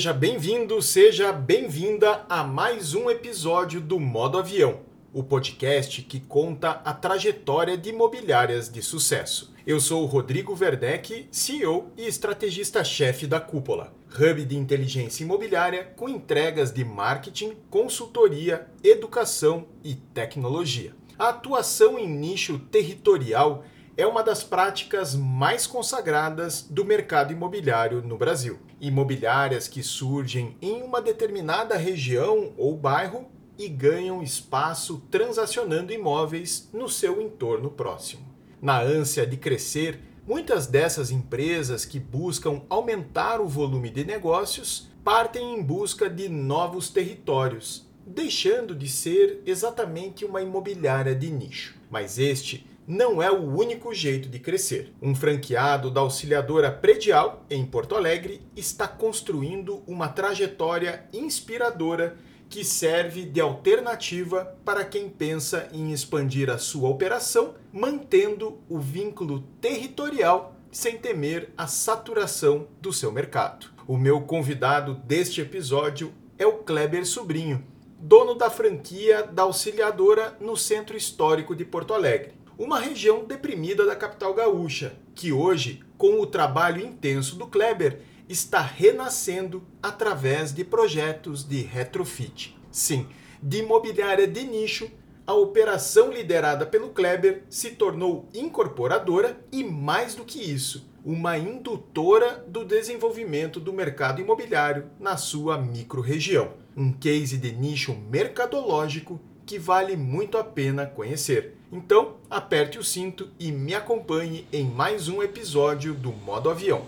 Seja bem-vindo, seja bem-vinda a mais um episódio do Modo Avião, o podcast que conta a trajetória de imobiliárias de sucesso. Eu sou o Rodrigo Verdeck, CEO e estrategista-chefe da Cúpula, hub de inteligência imobiliária com entregas de marketing, consultoria, educação e tecnologia. A atuação em nicho territorial é uma das práticas mais consagradas do mercado imobiliário no Brasil. Imobiliárias que surgem em uma determinada região ou bairro e ganham espaço transacionando imóveis no seu entorno próximo. Na ânsia de crescer, muitas dessas empresas que buscam aumentar o volume de negócios partem em busca de novos territórios, deixando de ser exatamente uma imobiliária de nicho. Mas este não é o único jeito de crescer. Um franqueado da auxiliadora Predial, em Porto Alegre, está construindo uma trajetória inspiradora que serve de alternativa para quem pensa em expandir a sua operação, mantendo o vínculo territorial sem temer a saturação do seu mercado. O meu convidado deste episódio é o Kleber Sobrinho, dono da franquia da auxiliadora no Centro Histórico de Porto Alegre uma região deprimida da capital gaúcha, que hoje, com o trabalho intenso do Kleber, está renascendo através de projetos de retrofit. Sim, de imobiliária de nicho, a operação liderada pelo Kleber se tornou incorporadora e, mais do que isso, uma indutora do desenvolvimento do mercado imobiliário na sua microrregião. Um case de nicho mercadológico que vale muito a pena conhecer. Então, aperte o cinto e me acompanhe em mais um episódio do Modo Avião.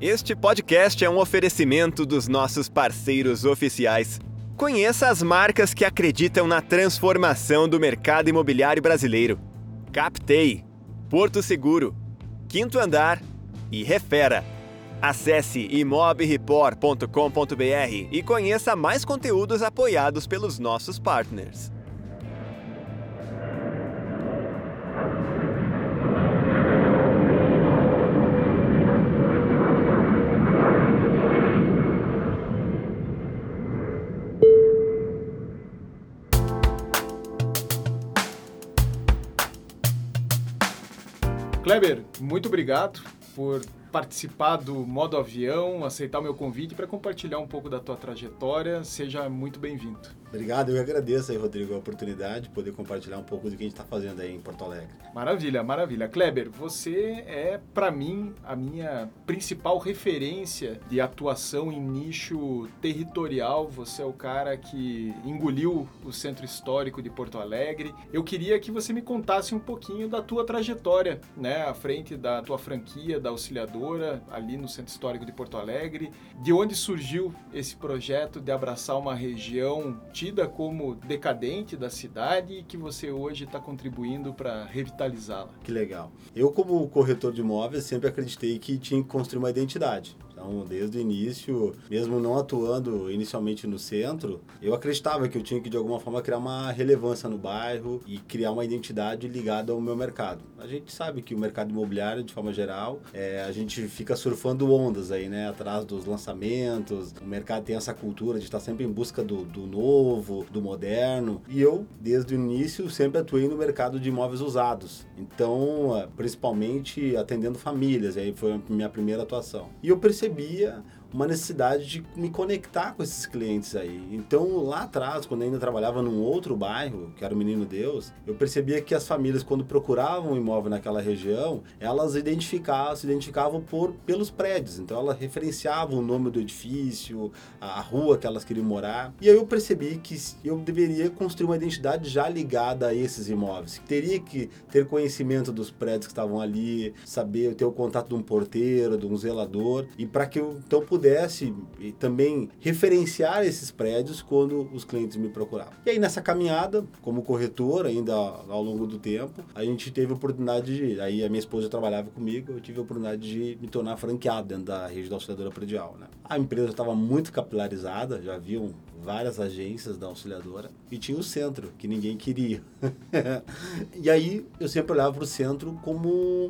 Este podcast é um oferecimento dos nossos parceiros oficiais. Conheça as marcas que acreditam na transformação do mercado imobiliário brasileiro. Captei, Porto Seguro, Quinto Andar e refera. Acesse imobreport.com.br e conheça mais conteúdos apoiados pelos nossos partners. Kleber, muito obrigado por participar do modo avião, aceitar o meu convite para compartilhar um pouco da tua trajetória. Seja muito bem-vindo. Obrigado, eu agradeço aí, Rodrigo, a oportunidade de poder compartilhar um pouco do que a gente está fazendo aí em Porto Alegre. Maravilha, maravilha. Kleber, você é, para mim, a minha principal referência de atuação em nicho territorial. Você é o cara que engoliu o centro histórico de Porto Alegre. Eu queria que você me contasse um pouquinho da tua trajetória, né, à frente da tua franquia, da auxiliadora, ali no centro histórico de Porto Alegre. De onde surgiu esse projeto de abraçar uma região tida como decadente da cidade e que você hoje está contribuindo para revitalizá-la. Que legal. Eu, como corretor de imóveis, sempre acreditei que tinha que construir uma identidade. Então, desde o início, mesmo não atuando inicialmente no centro, eu acreditava que eu tinha que, de alguma forma, criar uma relevância no bairro e criar uma identidade ligada ao meu mercado. A gente sabe que o mercado imobiliário, de forma geral, é, a gente fica surfando ondas aí, né? Atrás dos lançamentos. O mercado tem essa cultura de estar sempre em busca do, do novo, do moderno. E eu, desde o início, sempre atuei no mercado de imóveis usados. Então, principalmente atendendo famílias, aí foi a minha primeira atuação. E eu percebi percebia uma necessidade de me conectar com esses clientes aí. Então, lá atrás, quando eu ainda trabalhava num outro bairro, que era o Menino Deus, eu percebia que as famílias, quando procuravam um imóvel naquela região, elas identificavam, se identificavam por, pelos prédios. Então, elas referenciavam o nome do edifício, a rua que elas queriam morar. E aí eu percebi que eu deveria construir uma identidade já ligada a esses imóveis. Teria que ter conhecimento dos prédios que estavam ali, saber ter o contato de um porteiro, de um zelador, e para que eu então pudesse também referenciar esses prédios quando os clientes me procuravam. E aí nessa caminhada, como corretor, ainda ao longo do tempo, a gente teve a oportunidade de, aí a minha esposa trabalhava comigo, eu tive a oportunidade de me tornar franqueado dentro da rede da auxiliadora predial. Né? A empresa estava muito capilarizada, já haviam várias agências da auxiliadora e tinha o centro, que ninguém queria. e aí eu sempre olhava para o centro como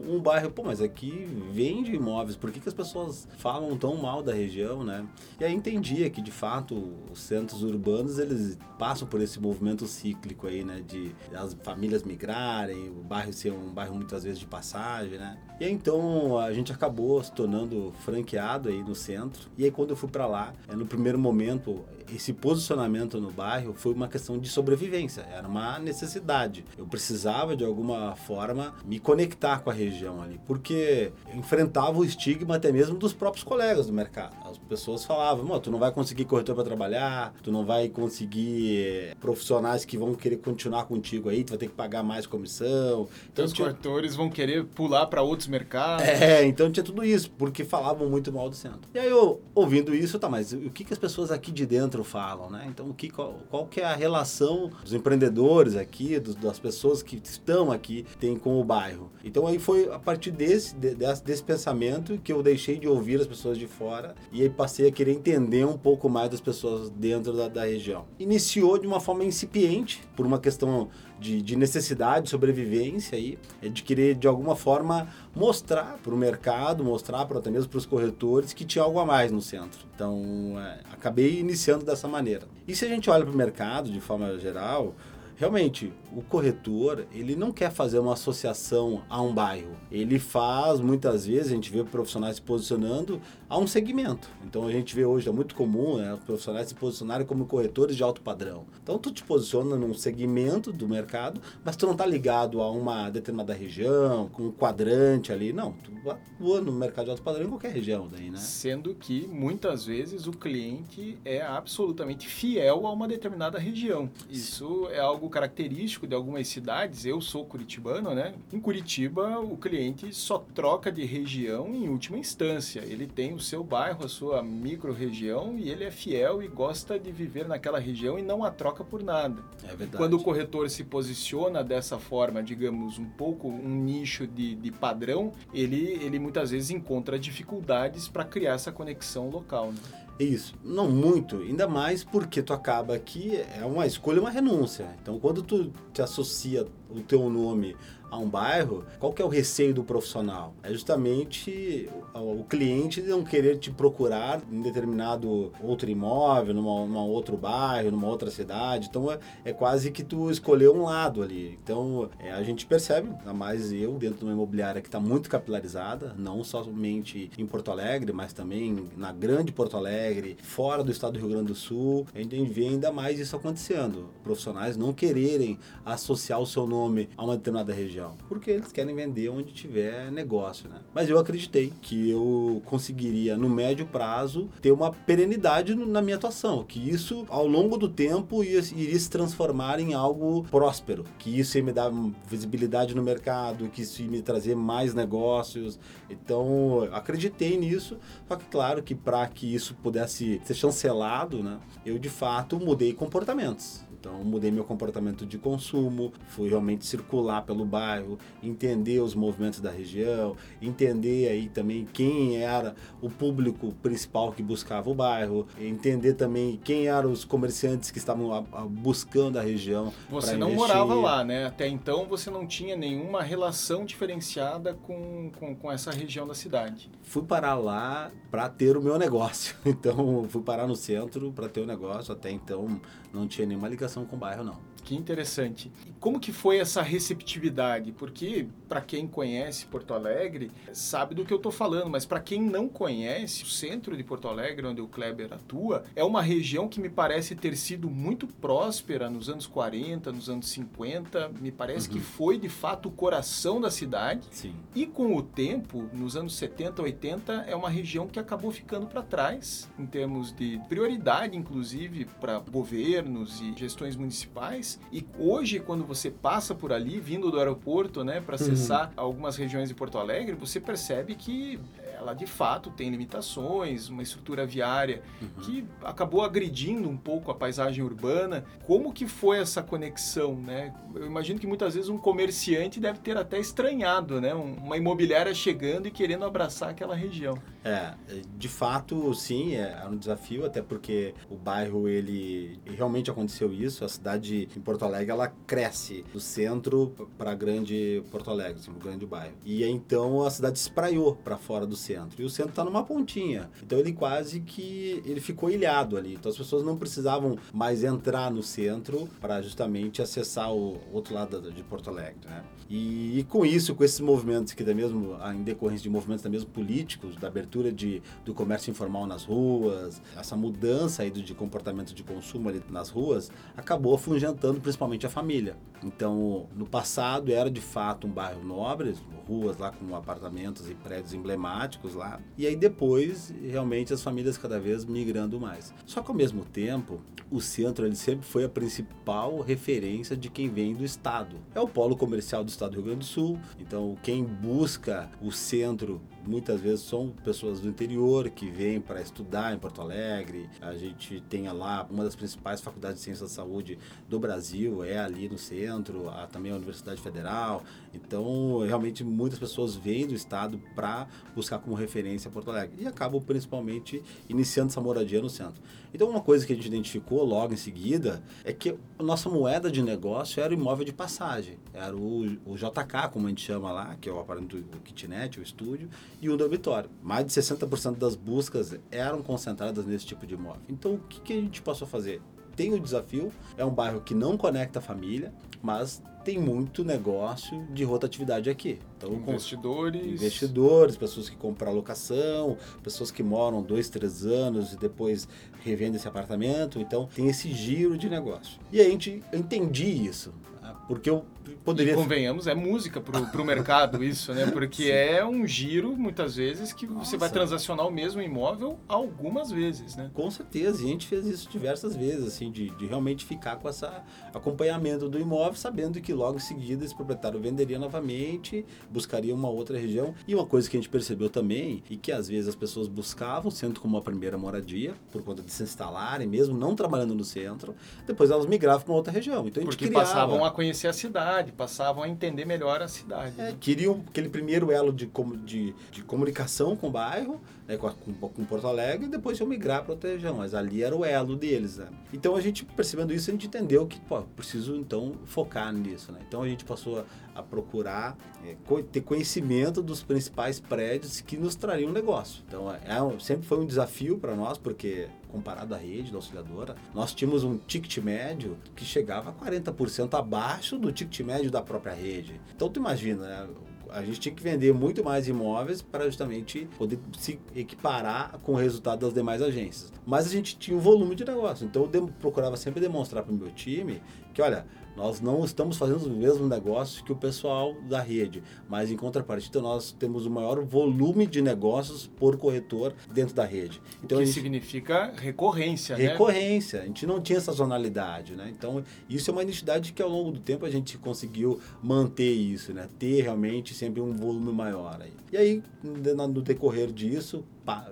um bairro, pô, mas aqui vende imóveis, por que, que as pessoas falam tão mal da região, né? E aí entendia que de fato os centros urbanos eles passam por esse movimento cíclico aí, né? De as famílias migrarem, o bairro ser um bairro muitas vezes de passagem, né? E aí, então a gente acabou se tornando franqueado aí no centro. E aí quando eu fui para lá, é, no primeiro momento esse posicionamento no bairro foi uma questão de sobrevivência, era uma necessidade. Eu precisava de alguma forma me conectar com a região ali, porque enfrentava o estigma até mesmo dos próprios colegas do mercado. As pessoas falavam: tu não vai conseguir corretor para trabalhar, tu não vai conseguir eh, profissionais que vão querer continuar contigo aí, tu vai ter que pagar mais comissão. Então, os tinha... corretores vão querer pular para outros mercados. É, então tinha tudo isso, porque falavam muito mal do centro. E aí eu, ouvindo isso, tá, mas o que, que as pessoas aqui de dentro falam, né? Então, o que, qual, qual que é a relação dos empreendedores aqui, dos, das pessoas que estão aqui, tem com o bairro? Então, aí foi a partir desse, desse, desse pensamento que eu deixei de ouvir as pessoas de fora e aí passei a querer entender um pouco mais das pessoas dentro da, da região. Iniciou de uma forma incipiente, por uma questão de, de necessidade, de sobrevivência aí, é de querer de alguma forma mostrar para o mercado, mostrar para até mesmo para os corretores que tinha algo a mais no centro. Então, é, acabei iniciando dessa maneira. E se a gente olha para o mercado de forma geral, realmente, o corretor, ele não quer fazer uma associação a um bairro. Ele faz, muitas vezes, a gente vê profissionais se posicionando a um segmento. Então, a gente vê hoje, é muito comum, né, os profissionais se posicionarem como corretores de alto padrão. Então, tu te posiciona num segmento do mercado, mas tu não está ligado a uma determinada região, com um quadrante ali. Não, tu atua no mercado de alto padrão em qualquer região daí, né? Sendo que, muitas vezes, o cliente é absolutamente fiel a uma determinada região. Isso é algo característico de algumas cidades, eu sou curitibano, né? Em Curitiba, o cliente só troca de região em última instância. Ele tem o seu bairro, a sua micro-região e ele é fiel e gosta de viver naquela região e não a troca por nada. É verdade. Quando o corretor se posiciona dessa forma, digamos, um pouco um nicho de, de padrão, ele, ele muitas vezes encontra dificuldades para criar essa conexão local. Né? Isso, não muito, ainda mais porque tu acaba que é uma escolha, uma renúncia. Então, quando tu te associa o teu nome a um bairro, qual que é o receio do profissional? É justamente o, cliente não querer te procurar em determinado outro imóvel, numa, numa outro bairro, numa outra cidade. Então é, é quase que tu escolher um lado ali. Então é, a gente percebe, a mais eu, dentro de uma imobiliária que está muito capilarizada, não somente em Porto Alegre, mas também na grande Porto Alegre, fora do estado do Rio Grande do Sul, a gente vê ainda mais isso acontecendo. Profissionais não quererem associar o seu nome a uma determinada região, porque eles querem vender onde tiver negócio, né? Mas eu acreditei que eu conseguiria, no médio prazo, ter uma perenidade na minha atuação, que isso, ao longo do tempo, iria se transformar em algo próspero, que isso ia me dar visibilidade no mercado, que isso ia me trazer mais negócios. Então, acreditei nisso, só que claro que para que isso pudesse ser chancelado, né, eu de fato mudei comportamentos. Então, mudei meu comportamento de consumo, fui realmente circular pelo bairro, entender os movimentos da região, entender aí também quem era o público principal que buscava o bairro, entender também quem eram os comerciantes que estavam buscando a região. Você não investir. morava lá, né? Até então você não tinha nenhuma relação diferenciada com, com, com essa região da cidade. Fui parar lá para ter o meu negócio. Então, fui parar no centro para ter o negócio. Até então, não tinha nenhuma ligação com o bairro, não. Que interessante. E como que foi essa receptividade? Porque para quem conhece Porto Alegre, sabe do que eu estou falando, mas para quem não conhece, o centro de Porto Alegre, onde o Kleber atua, é uma região que me parece ter sido muito próspera nos anos 40, nos anos 50. Me parece uhum. que foi de fato o coração da cidade. Sim. E com o tempo, nos anos 70, 80, é uma região que acabou ficando para trás em termos de prioridade, inclusive para governos e gestões municipais. E hoje, quando você passa por ali, vindo do aeroporto, né, para acessar uhum. algumas regiões de Porto Alegre, você percebe que ela de fato tem limitações, uma estrutura viária uhum. que acabou agredindo um pouco a paisagem urbana. Como que foi essa conexão, né? Eu imagino que muitas vezes um comerciante deve ter até estranhado, né? Uma imobiliária chegando e querendo abraçar aquela região. É, de fato, sim, é um desafio, até porque o bairro, ele realmente aconteceu isso. A cidade em Porto Alegre, ela cresce do centro para grande Porto Alegre, assim, o grande bairro. E então a cidade espraiou para fora do centro centro. E o centro está numa pontinha. Então ele quase que ele ficou ilhado ali. Então as pessoas não precisavam mais entrar no centro para justamente acessar o outro lado de Porto Alegre, né? E, e, com isso, com esses movimentos que da mesmo em decorrência de movimentos da mesmo políticos, da abertura de, do comércio informal nas ruas, essa mudança aí do, de comportamento de consumo ali nas ruas, acabou afugentando principalmente a família. Então, no passado era de fato um bairro nobre, ruas lá com apartamentos e prédios emblemáticos lá. E aí depois, realmente as famílias cada vez migrando mais. Só que ao mesmo tempo, o centro ele sempre foi a principal referência de quem vem do estado. É o polo comercial do estado do Rio Grande do Sul. Então, quem busca o centro muitas vezes são pessoas do interior que vêm para estudar em Porto Alegre. A gente tem lá uma das principais faculdades de ciências da saúde do Brasil, é ali no centro, a, também a Universidade Federal. Então, realmente, muitas pessoas vêm do estado para buscar como referência Porto Alegre e acabam principalmente iniciando essa moradia no centro. Então, uma coisa que a gente identificou logo em seguida é que a nossa moeda de negócio era o imóvel de passagem, era o, o JK, como a gente chama lá, que é o apartamento, o kitnet, o estúdio, e um dormitório. Mais de 60% das buscas eram concentradas nesse tipo de imóvel. Então, o que, que a gente passou a fazer? Tem o desafio, é um bairro que não conecta a família, mas tem muito negócio de rotatividade aqui. Então, investidores. Investidores, pessoas que compram locação, pessoas que moram dois, três anos e depois revendem esse apartamento. Então tem esse giro de negócio. E a gente entendi isso. Né? Porque eu poderia. E convenhamos, é música pro, pro mercado isso, né? Porque Sim. é um giro, muitas vezes, que Nossa. você vai transacionar o mesmo imóvel algumas vezes, né? Com certeza, e a gente fez isso diversas vezes, assim, de, de realmente ficar com esse acompanhamento do imóvel, sabendo que logo em seguida esse proprietário venderia novamente, buscaria uma outra região. E uma coisa que a gente percebeu também, e que às vezes as pessoas buscavam o centro como a primeira moradia, por conta de se instalarem, mesmo não trabalhando no centro, depois elas migravam para uma outra região. Então a gente Porque criava... passavam a conhecer a cidade cidade, passavam a entender melhor a cidade. É, né? Queriam aquele primeiro elo de, de, de comunicação com o bairro, né, com, com, com Porto Alegre, e depois iam migrar para outra região, mas ali era o elo deles. Né? Então a gente, percebendo isso, a gente entendeu que, pô, preciso então focar nisso. Né? Então a gente passou a, a procurar é, ter conhecimento dos principais prédios que nos trariam negócio. Então é, é sempre foi um desafio para nós, porque comparado à rede da auxiliadora, nós tínhamos um ticket médio que chegava a 40% abaixo do ticket médio da própria rede. Então tu imagina, né? A gente tinha que vender muito mais imóveis para justamente poder se equiparar com o resultado das demais agências. Mas a gente tinha um volume de negócio, então eu procurava sempre demonstrar para o meu time que, olha, nós não estamos fazendo o mesmo negócio que o pessoal da rede, mas em contrapartida nós temos o maior volume de negócios por corretor dentro da rede. Então, o que gente... significa recorrência, né? Recorrência. Né? A gente não tinha sazonalidade, né? Então, isso é uma identidade que ao longo do tempo a gente conseguiu manter isso, né? Ter realmente sempre um volume maior aí. E aí, no decorrer disso,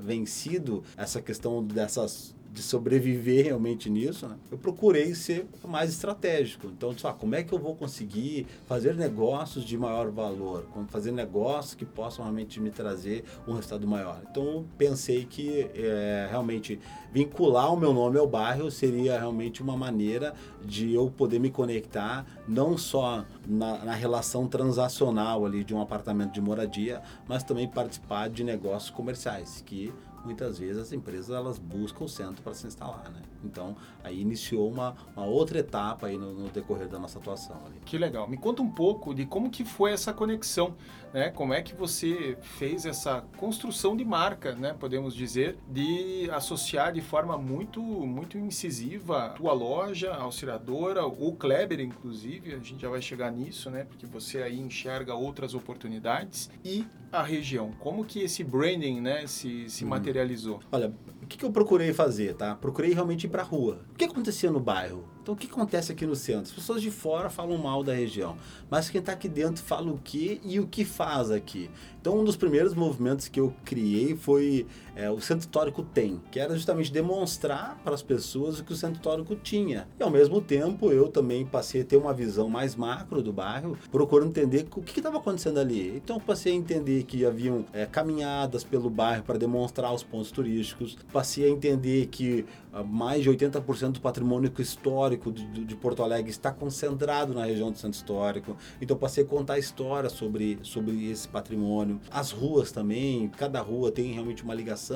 vencido essa questão dessas de sobreviver realmente nisso, né? eu procurei ser mais estratégico. Então, só como é que eu vou conseguir fazer negócios de maior valor, fazer negócios que possam realmente me trazer um resultado maior. Então, pensei que é, realmente vincular o meu nome ao bairro seria realmente uma maneira de eu poder me conectar não só na, na relação transacional ali de um apartamento de moradia, mas também participar de negócios comerciais que muitas vezes as empresas elas buscam o centro para se instalar, né? Então, aí iniciou uma, uma outra etapa aí no, no, decorrer da nossa atuação. Ali. Que legal. Me conta um pouco de como que foi essa conexão, né? Como é que você fez essa construção de marca, né? Podemos dizer, de associar de forma muito, muito incisiva a tua loja, a auxiliadora, o Kleber, inclusive, a gente já vai chegar nisso, né? Porque você aí enxerga outras oportunidades e a região. Como que esse branding, né, se, se hum. materializou? Olha, que, que eu procurei fazer, tá? Procurei realmente ir para a rua. O que acontecia no bairro? Então, o que acontece aqui no centro? As pessoas de fora falam mal da região, mas quem está aqui dentro fala o que e o que faz aqui. Então, um dos primeiros movimentos que eu criei foi é, o Centro Histórico Tem, que era justamente demonstrar para as pessoas o que o Centro Histórico tinha. E, ao mesmo tempo, eu também passei a ter uma visão mais macro do bairro, procurando entender o que estava acontecendo ali. Então, passei a entender que haviam é, caminhadas pelo bairro para demonstrar os pontos turísticos, passei a entender que ah, mais de 80% do patrimônio histórico de, de, Porto Alegre está concentrado na região do centro histórico. Então passei a contar histórias sobre, sobre esse patrimônio. As ruas também, cada rua tem realmente uma ligação,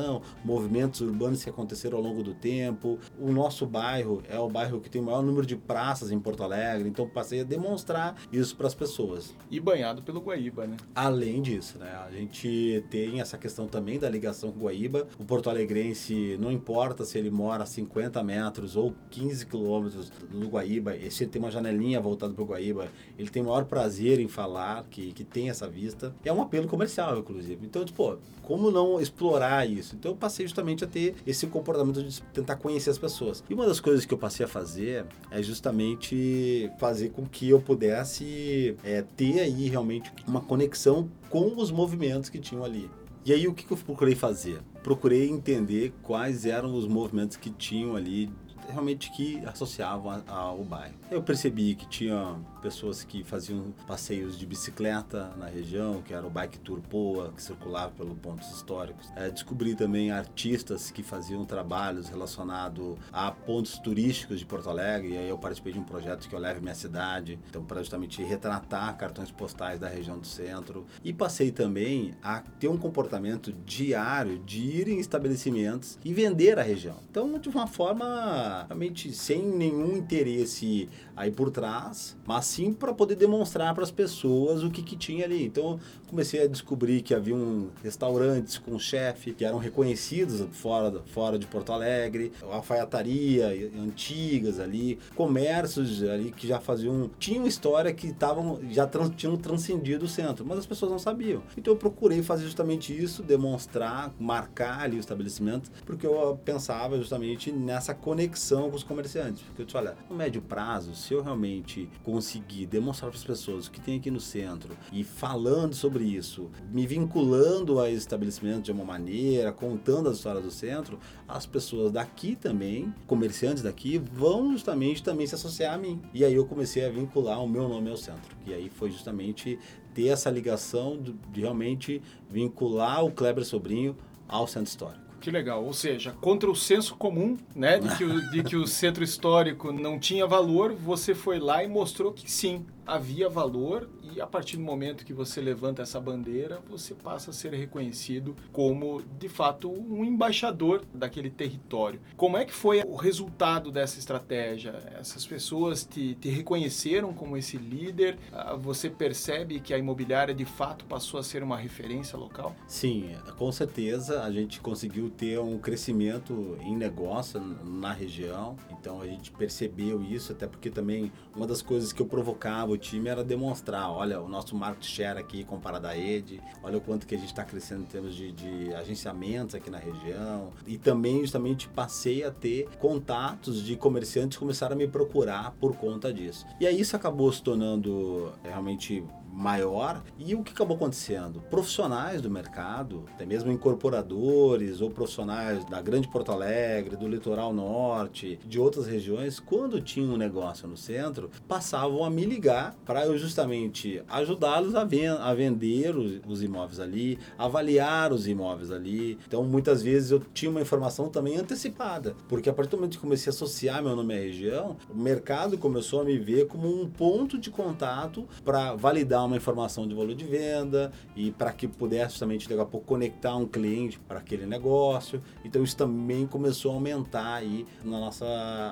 movimentos urbanos que aconteceram ao longo do tempo. O nosso bairro é o bairro que tem o maior número de praças em Porto Alegre, então passei a demonstrar isso para as pessoas. E banhado pelo Guaíba, né? Além disso, né? A gente tem essa questão também da ligação com o Guaíba. O porto alegrense, não importa se ele mora a 50 metros ou 15 quilômetros do Guaíba, esse tem uma janelinha voltada para o Guaíba, ele tem o maior prazer em falar que, que tem essa vista. É um apelo comercial, inclusive. Então, tipo, como não explorar isso? Então, eu passei justamente a ter esse comportamento de tentar conhecer as pessoas. E uma das coisas que eu passei a fazer é justamente fazer com que eu pudesse é, ter aí realmente uma conexão com os movimentos que tinham ali. E aí o que eu procurei fazer? Procurei entender quais eram os movimentos que tinham ali realmente que associavam ao bairro. Eu percebi que tinha pessoas que faziam passeios de bicicleta na região, que era o Bike Tour Poa, que circulava pelos pontos históricos. É, descobri também artistas que faziam trabalhos relacionados a pontos turísticos de Porto Alegre, e aí eu participei de um projeto que eu levo minha cidade, então para justamente retratar cartões postais da região do centro. E passei também a ter um comportamento diário de ir em estabelecimentos e vender a região. Então, de uma forma realmente sem nenhum interesse aí por trás, mas sim para poder demonstrar para as pessoas o que, que tinha ali. Então comecei a descobrir que havia um restaurantes com chefe que eram reconhecidos fora, fora de Porto Alegre, alfaiataria antigas ali, comércios ali que já faziam, tinham história que estavam já trans, tinham transcendido o centro, mas as pessoas não sabiam. Então eu procurei fazer justamente isso, demonstrar, marcar ali o estabelecimento, porque eu pensava justamente nessa conexão com os comerciantes. Porque eu disse, olha, no médio prazo, se eu realmente conseguir demonstrar para as pessoas o que tem aqui no centro e falando sobre isso, me vinculando a estabelecimento de uma maneira, contando as histórias do centro, as pessoas daqui também, comerciantes daqui, vão justamente também se associar a mim. E aí eu comecei a vincular o meu nome ao centro. E aí foi justamente ter essa ligação de realmente vincular o Kleber Sobrinho ao centro histórico. Que legal. Ou seja, contra o senso comum, né, de que o, de que o centro histórico não tinha valor, você foi lá e mostrou que sim, havia valor e a partir do momento que você levanta essa bandeira, você passa a ser reconhecido como, de fato, um embaixador daquele território. Como é que foi o resultado dessa estratégia? Essas pessoas te, te reconheceram como esse líder? Ah, você percebe que a imobiliária, de fato, passou a ser uma referência local? Sim, com certeza a gente conseguiu ter um crescimento em negócio na região, então a gente percebeu isso, até porque também uma das coisas que eu provocava o time era demonstrar, olha, o nosso market share aqui comparado à rede, olha o quanto que a gente está crescendo em termos de, de, agenciamentos aqui na região. E também justamente passei a ter contatos de comerciantes que começaram a me procurar por conta disso. E aí isso acabou se tornando realmente maior. E o que acabou acontecendo? Profissionais do mercado, até mesmo incorporadores ou profissionais da Grande Porto Alegre, do Litoral Norte, de outras regiões, quando tinha um negócio no centro, passavam a me ligar para eu justamente ajudá-los a, ven a vender os, os, imóveis ali, avaliar os imóveis ali. Então, muitas vezes eu tinha uma informação também antecipada, porque a partir do momento que comecei a associar meu nome à região, o mercado começou a me ver como um ponto de contato para validar uma informação de valor de venda e para que pudesse também daqui a pouco conectar um cliente para aquele negócio. Então, isso também começou a aumentar aí na nossa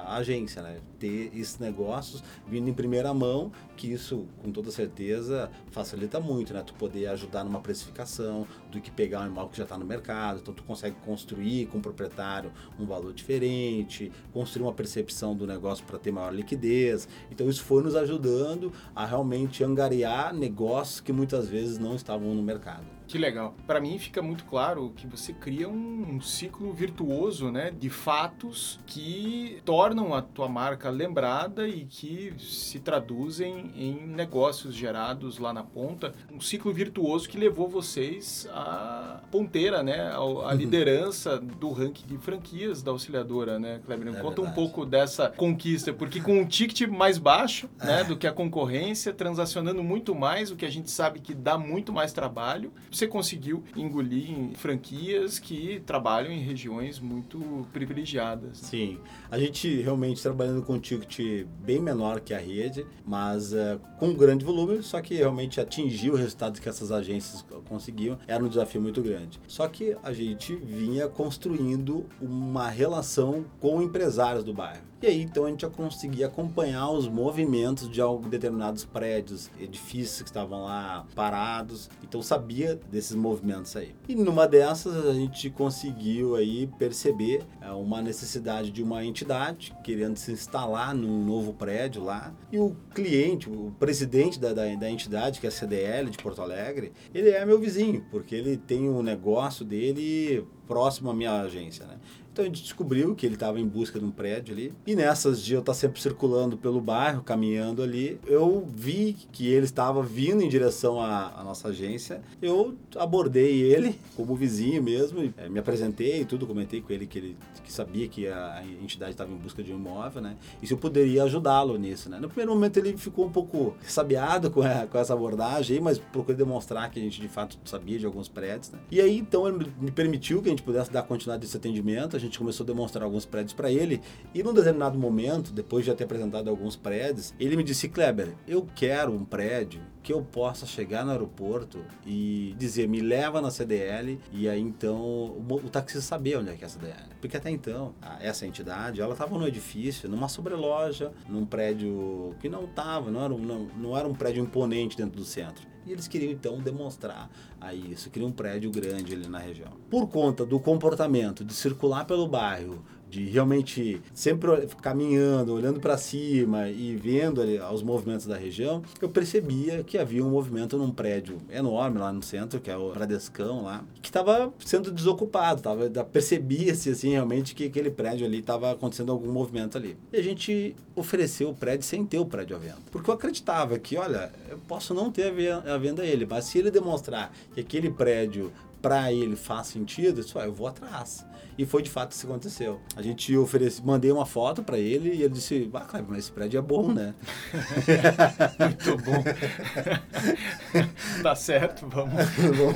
agência, né? Ter esses negócios vindo em primeira mão, que isso, com toda certeza, facilita muito, né? Tu poder ajudar numa precificação do que pegar um imóvel que já está no mercado. Então, tu consegue construir com o proprietário um valor diferente, construir uma percepção do negócio para ter maior liquidez. Então, isso foi nos ajudando a realmente angariar negócios que muitas vezes não estavam no mercado. Que legal. Para mim fica muito claro que você cria um, um, ciclo virtuoso, né, de fatos que tornam a tua marca lembrada e que se traduzem em negócios gerados lá na ponta. Um ciclo virtuoso que levou vocês à ponteira, né, à, uhum. liderança do ranking de franquias da auxiliadora, né, Kleber? É Conta verdade. um pouco dessa conquista, porque com um ticket mais baixo, né, é. do que a concorrência, transacionando muito mais, o que a gente sabe que dá muito mais trabalho você conseguiu engolir em franquias que trabalham em regiões muito privilegiadas. Sim, a gente realmente trabalhando com um ticket bem menor que a rede, mas uh, com grande volume, só que realmente atingir o resultado que essas agências conseguiam era um desafio muito grande. Só que a gente vinha construindo uma relação com empresários do bairro. E aí então a gente já conseguia acompanhar os movimentos de determinados prédios, edifícios que estavam lá parados. Então sabia desses movimentos aí. E numa dessas a gente conseguiu aí perceber é, uma necessidade de uma entidade querendo se instalar num novo prédio lá. E o cliente, o presidente da, da, da entidade, que é a CDL de Porto Alegre, ele é meu vizinho, porque ele tem um negócio dele próximo à minha agência, né? Então a gente descobriu que ele estava em busca de um prédio ali. E nessas dias eu estar sempre circulando pelo bairro, caminhando ali, eu vi que ele estava vindo em direção à, à nossa agência. Eu abordei ele como vizinho mesmo, é, me apresentei e tudo, comentei com ele que ele que sabia que a, entidade estava em busca de um imóvel, né? E se eu poderia ajudá-lo nisso, né? No primeiro momento ele ficou um pouco sabiado com, a, com essa abordagem, mas procurei demonstrar que a gente de fato sabia de alguns prédios, né? E aí então ele me permitiu que a gente pudesse dar continuidade desse atendimento gente começou a demonstrar alguns prédios para ele. E num determinado momento, depois de já ter apresentado alguns prédios, ele me disse: Kleber, eu quero um prédio que eu possa chegar no aeroporto e dizer, me leva na CDL, e aí então o, o taxista saber onde é que é a CDL. Porque até então, essa entidade, ela estava no edifício, numa sobreloja, num prédio que não estava, não, era, não, não era um prédio imponente dentro do centro. E eles queriam então demonstrar a isso, queriam um prédio grande ali na região. Por conta do comportamento de circular pelo bairro, de realmente sempre caminhando, olhando para cima e vendo ali os movimentos da região, eu percebia que havia um movimento num prédio enorme lá no centro, que é o Bradescão lá, que estava sendo desocupado, tava, percebia-se assim realmente que aquele prédio ali estava acontecendo algum movimento ali. E a gente ofereceu o prédio sem ter o prédio à venda, porque eu acreditava que, olha, eu posso não ter a venda ele, mas se ele demonstrar que aquele prédio para ele faz sentido, isso, eu vou atrás. E foi de fato isso que aconteceu. A gente ofereceu, mandei uma foto para ele e ele disse: Ah, Cleber, mas esse prédio é bom, né? Muito bom. tá certo, vamos,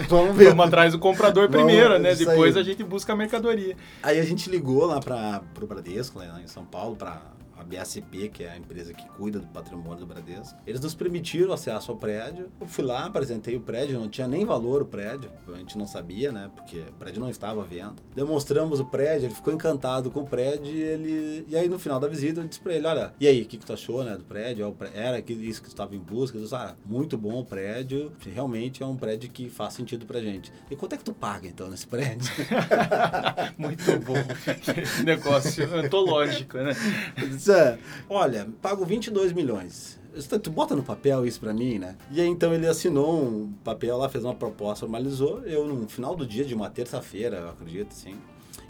vamos ver. Vamos atrás do comprador primeiro, vamos, né? Depois aí. a gente busca a mercadoria. Aí a gente ligou lá para o Bradesco, lá em São Paulo, para a BSP, que é a empresa que cuida do patrimônio do Bradesco. Eles nos permitiram acesso ao prédio. Eu fui lá, apresentei o prédio, não tinha nem valor o prédio, a gente não sabia, né? Porque o prédio não estava à venda. Demonstramos o prédio, ele ficou encantado com o prédio e ele. E aí no final da visita eu disse pra ele: olha, e aí, o que, que tu achou, né? Do prédio? Era isso que tu estava em busca? Eu disse, ah, muito bom o prédio, realmente é um prédio que faz sentido pra gente. E quanto é que tu paga então nesse prédio? muito bom. Negócio antológico, né? É, olha, pago 22 milhões. Tu bota no papel isso para mim, né? E aí então ele assinou um papel lá, fez uma proposta, formalizou. Eu, no final do dia de uma terça-feira, acredito, assim,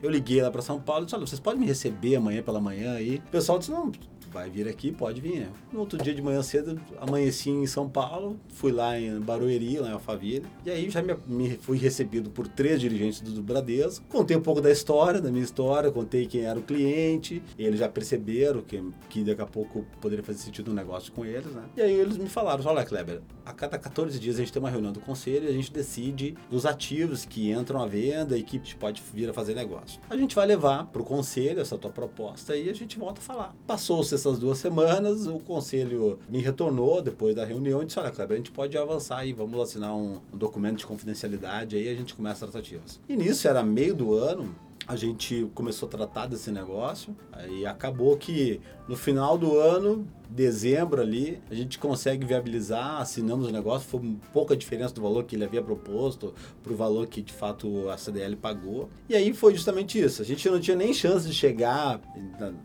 eu liguei lá para São Paulo e disse: olha, vocês podem me receber amanhã pela manhã aí? O pessoal disse: não, vai vir aqui, pode vir. No outro dia de manhã cedo, amanheci em São Paulo, fui lá em Barueri, lá em Alphaville, e aí já me, me fui recebido por três dirigentes do Bradesco, contei um pouco da história, da minha história, contei quem era o cliente, eles já perceberam que, que daqui a pouco poderia fazer sentido um negócio com eles, né? E aí eles me falaram, olha Kleber, a cada 14 dias a gente tem uma reunião do conselho e a gente decide os ativos que entram à venda e que pode vir a fazer negócio. A gente vai levar para o conselho essa tua proposta e a gente volta a falar. Passou-se essas duas semanas, o conselho me retornou depois da reunião e disse, olha Kleber, a gente pode avançar aí, vamos assinar um, um documento de confidencialidade aí a gente começa as tratativas. E nisso era meio do ano, a gente começou a tratar desse negócio, aí acabou que no final do ano dezembro ali, a gente consegue viabilizar, assinamos o negócio, foi pouca diferença do valor que ele havia proposto para o valor que de fato a CDL pagou. E aí foi justamente isso. A gente não tinha nem chance de chegar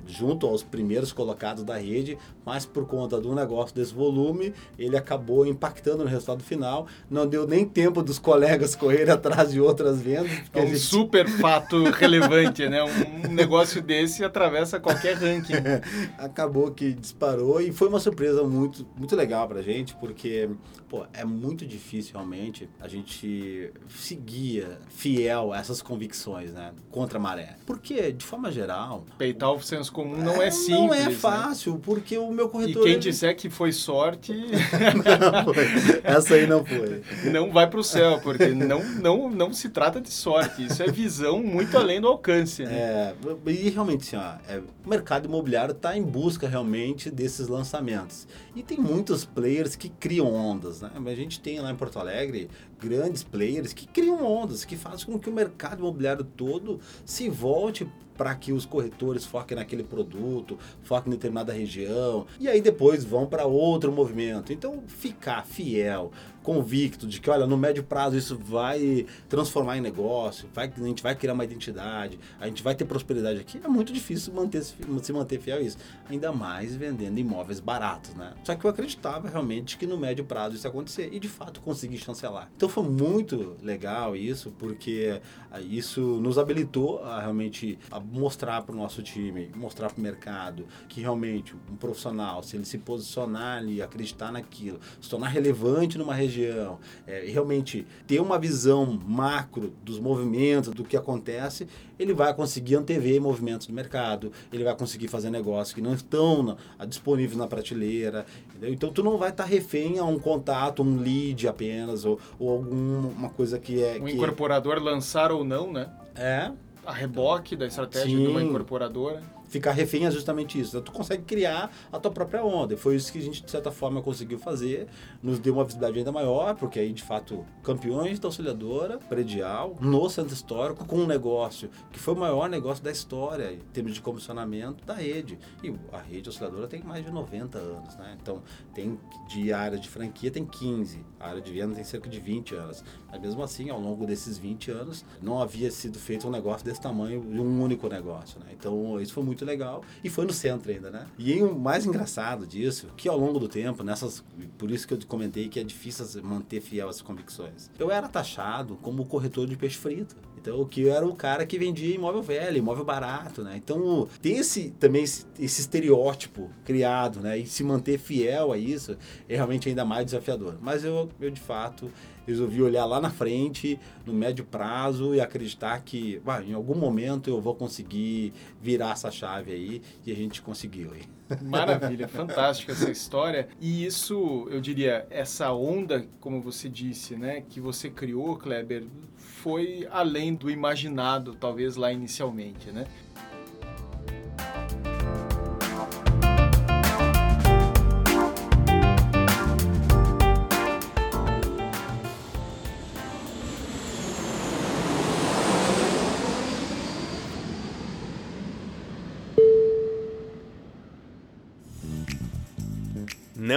junto aos primeiros colocados da rede, mas por conta do negócio desse volume, ele acabou impactando no resultado final. Não deu nem tempo dos colegas correrem atrás de outras vendas. É um gente... super fato relevante, né? Um negócio desse atravessa qualquer ranking. acabou que disparou e foi uma surpresa muito, muito legal pra gente, porque, pô, é muito difícil realmente a gente seguir fiel a essas convicções, né? Contra a maré. Porque, de forma geral... Peitar o senso comum não é, é simples, Não é né? fácil, né? porque o meu corretor... E quem ele... disser que foi sorte... não foi. Essa aí não foi. Não vai pro céu, porque não, não, não se trata de sorte. Isso é visão muito além do alcance, né? É, e realmente, assim, ó, é, o mercado imobiliário está em busca realmente desses lançamentos. E tem muitos players que criam ondas, né? A gente tem lá em Porto Alegre grandes players que criam ondas, que fazem com que o mercado imobiliário todo se volte para que os corretores foquem naquele produto, foquem em determinada região, e aí depois vão para outro movimento. Então, ficar fiel, convicto de que, olha, no médio prazo isso vai transformar em negócio, vai, a gente vai criar uma identidade, a gente vai ter prosperidade aqui, é muito difícil manter, se manter fiel a isso. Ainda mais vendendo imóveis baratos, né? Só que eu acreditava realmente que no médio prazo isso ia acontecer e de fato consegui chancelar. Então foi muito legal isso, porque ah, isso nos habilitou a realmente a mostrar para o nosso time, mostrar para o mercado que realmente um profissional, se ele se posicionar e acreditar naquilo, se tornar relevante numa região, é, realmente ter uma visão macro dos movimentos, do que acontece, ele vai conseguir antever movimentos do mercado, ele vai conseguir fazer negócios que não estão na, disponíveis na prateleira. Entendeu? Então tu não vai estar tá refém a um contato, um lead apenas, ou, ou alguma coisa que é. Um que... incorporador lançar ou não, né? É, a reboque da estratégia Sim. de uma incorporadora ficar refém é justamente isso. Né? Tu consegue criar a tua própria onda. Foi isso que a gente, de certa forma, conseguiu fazer. Nos deu uma visibilidade ainda maior, porque aí, de fato, campeões da auxiliadora predial no centro histórico com um negócio que foi o maior negócio da história em termos de comissionamento da rede. E a rede auxiliadora tem mais de 90 anos, né? Então, tem de área de franquia tem 15, a área de venda tem cerca de 20 anos. Mas mesmo assim, ao longo desses 20 anos, não havia sido feito um negócio desse tamanho de um único negócio, né? Então, isso foi muito muito legal. E foi no centro ainda, né? E o mais engraçado disso, que ao longo do tempo, nessas. Por isso que eu comentei que é difícil manter fiel essas convicções. Eu era taxado como corretor de peixe frito. Então, que eu era o cara que vendia imóvel velho, imóvel barato, né? Então, ter esse, também esse, esse estereótipo criado, né? E se manter fiel a isso é realmente ainda mais desafiador. Mas eu, eu de fato, resolvi olhar lá na frente, no médio prazo e acreditar que bah, em algum momento eu vou conseguir virar essa chave aí e a gente conseguiu aí. Maravilha, fantástica essa história. E isso, eu diria, essa onda, como você disse, né, que você criou, Kleber, foi além do imaginado, talvez lá inicialmente, né?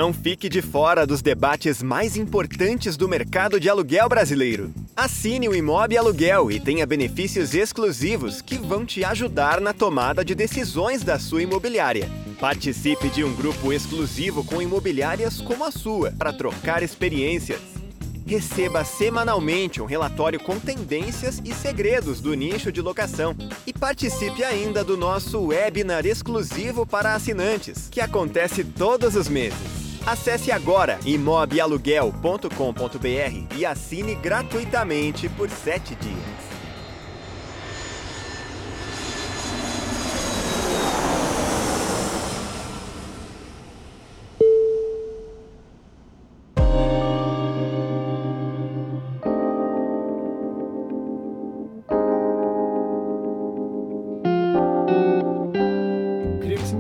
Não fique de fora dos debates mais importantes do mercado de aluguel brasileiro. Assine o Imob Aluguel e tenha benefícios exclusivos que vão te ajudar na tomada de decisões da sua imobiliária. Participe de um grupo exclusivo com imobiliárias como a sua para trocar experiências. Receba semanalmente um relatório com tendências e segredos do nicho de locação e participe ainda do nosso webinar exclusivo para assinantes, que acontece todos os meses. Acesse agora imobialuguel.com.br e assine gratuitamente por 7 dias.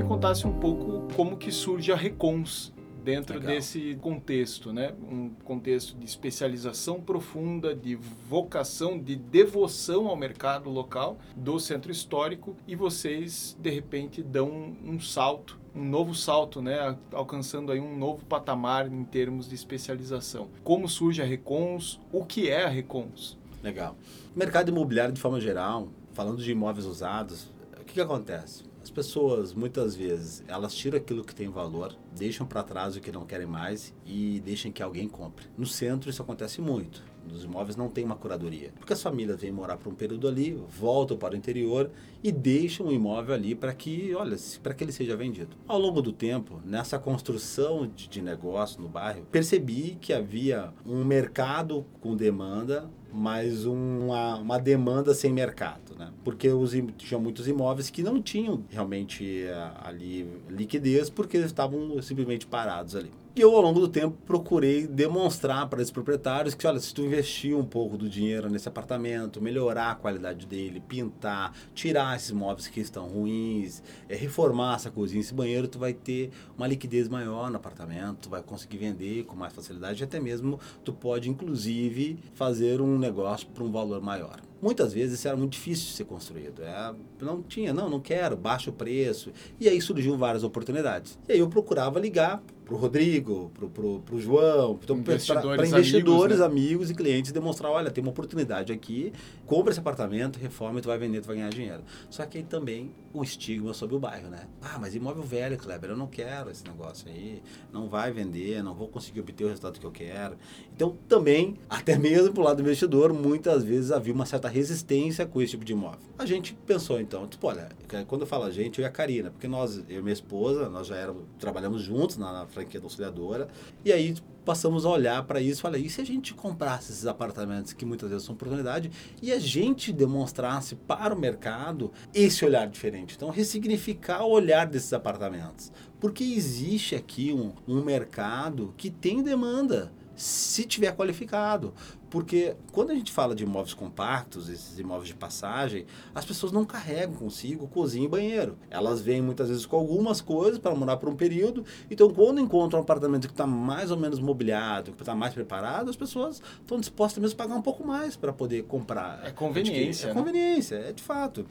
contasse um pouco como que surge a Recons dentro Legal. desse contexto, né? Um contexto de especialização profunda, de vocação, de devoção ao mercado local do centro histórico e vocês de repente dão um, um salto, um novo salto, né? Alcançando aí um novo patamar em termos de especialização. Como surge a Recons? O que é a Recons? Legal. Mercado imobiliário de forma geral, falando de imóveis usados, o que, que acontece? As pessoas, muitas vezes, elas tiram aquilo que tem valor, deixam para trás o que não querem mais e deixam que alguém compre. No centro isso acontece muito. Nos imóveis não tem uma curadoria. Porque as famílias vêm morar por um período ali, voltam para o interior e deixam o imóvel ali para que, olha, para que ele seja vendido. Ao longo do tempo, nessa construção de, de negócio no bairro, percebi que havia um mercado com demanda mas uma, uma demanda sem mercado, né? Porque os, tinha muitos imóveis que não tinham realmente eh, ali liquidez porque eles estavam simplesmente parados ali. E eu, ao longo do tempo, procurei demonstrar para esses proprietários que, olha, se tu investir um pouco do dinheiro nesse apartamento, melhorar a qualidade dele, pintar, tirar esses móveis que estão ruins, é, reformar essa cozinha, esse banheiro, tu vai ter uma liquidez maior no apartamento, tu vai conseguir vender com mais facilidade e até mesmo tu pode, inclusive, fazer um negócio por um valor maior. Muitas vezes isso era muito difícil de ser construído. É, não tinha, não, não quero, baixa o preço. E aí surgiu várias oportunidades. E aí eu procurava ligar para o Rodrigo, para o João, para investidores, investidores amigos, né? amigos, e clientes demonstrar, olha, tem uma oportunidade aqui, compra esse apartamento, reforma e tu vai vender, tu vai ganhar dinheiro. Só que aí também o estigma sobre o bairro, né? Ah, mas imóvel velho, Kleber, eu não quero esse negócio aí, não vai vender, não vou conseguir obter o resultado que eu quero. Então, também, até mesmo para o lado do investidor, muitas vezes havia uma certa resistência com esse tipo de imóvel. A gente pensou então, tipo, olha, quando eu falo a gente, eu e a Karina, porque nós, eu e minha esposa, nós já éramos, trabalhamos juntos na, na franquia da auxiliadora, e aí passamos a olhar para isso e falar, e se a gente comprasse esses apartamentos que muitas vezes são oportunidade e a gente demonstrasse para o mercado esse olhar diferente? Então, ressignificar o olhar desses apartamentos. Porque existe aqui um, um mercado que tem demanda se tiver qualificado. Porque quando a gente fala de imóveis compactos, esses imóveis de passagem, as pessoas não carregam consigo cozinha e banheiro. Elas vêm muitas vezes com algumas coisas para morar por um período. Então, quando encontram um apartamento que está mais ou menos mobiliado, que está mais preparado, as pessoas estão dispostas mesmo a pagar um pouco mais para poder comprar. É conveniência. É né? conveniência, é de fato.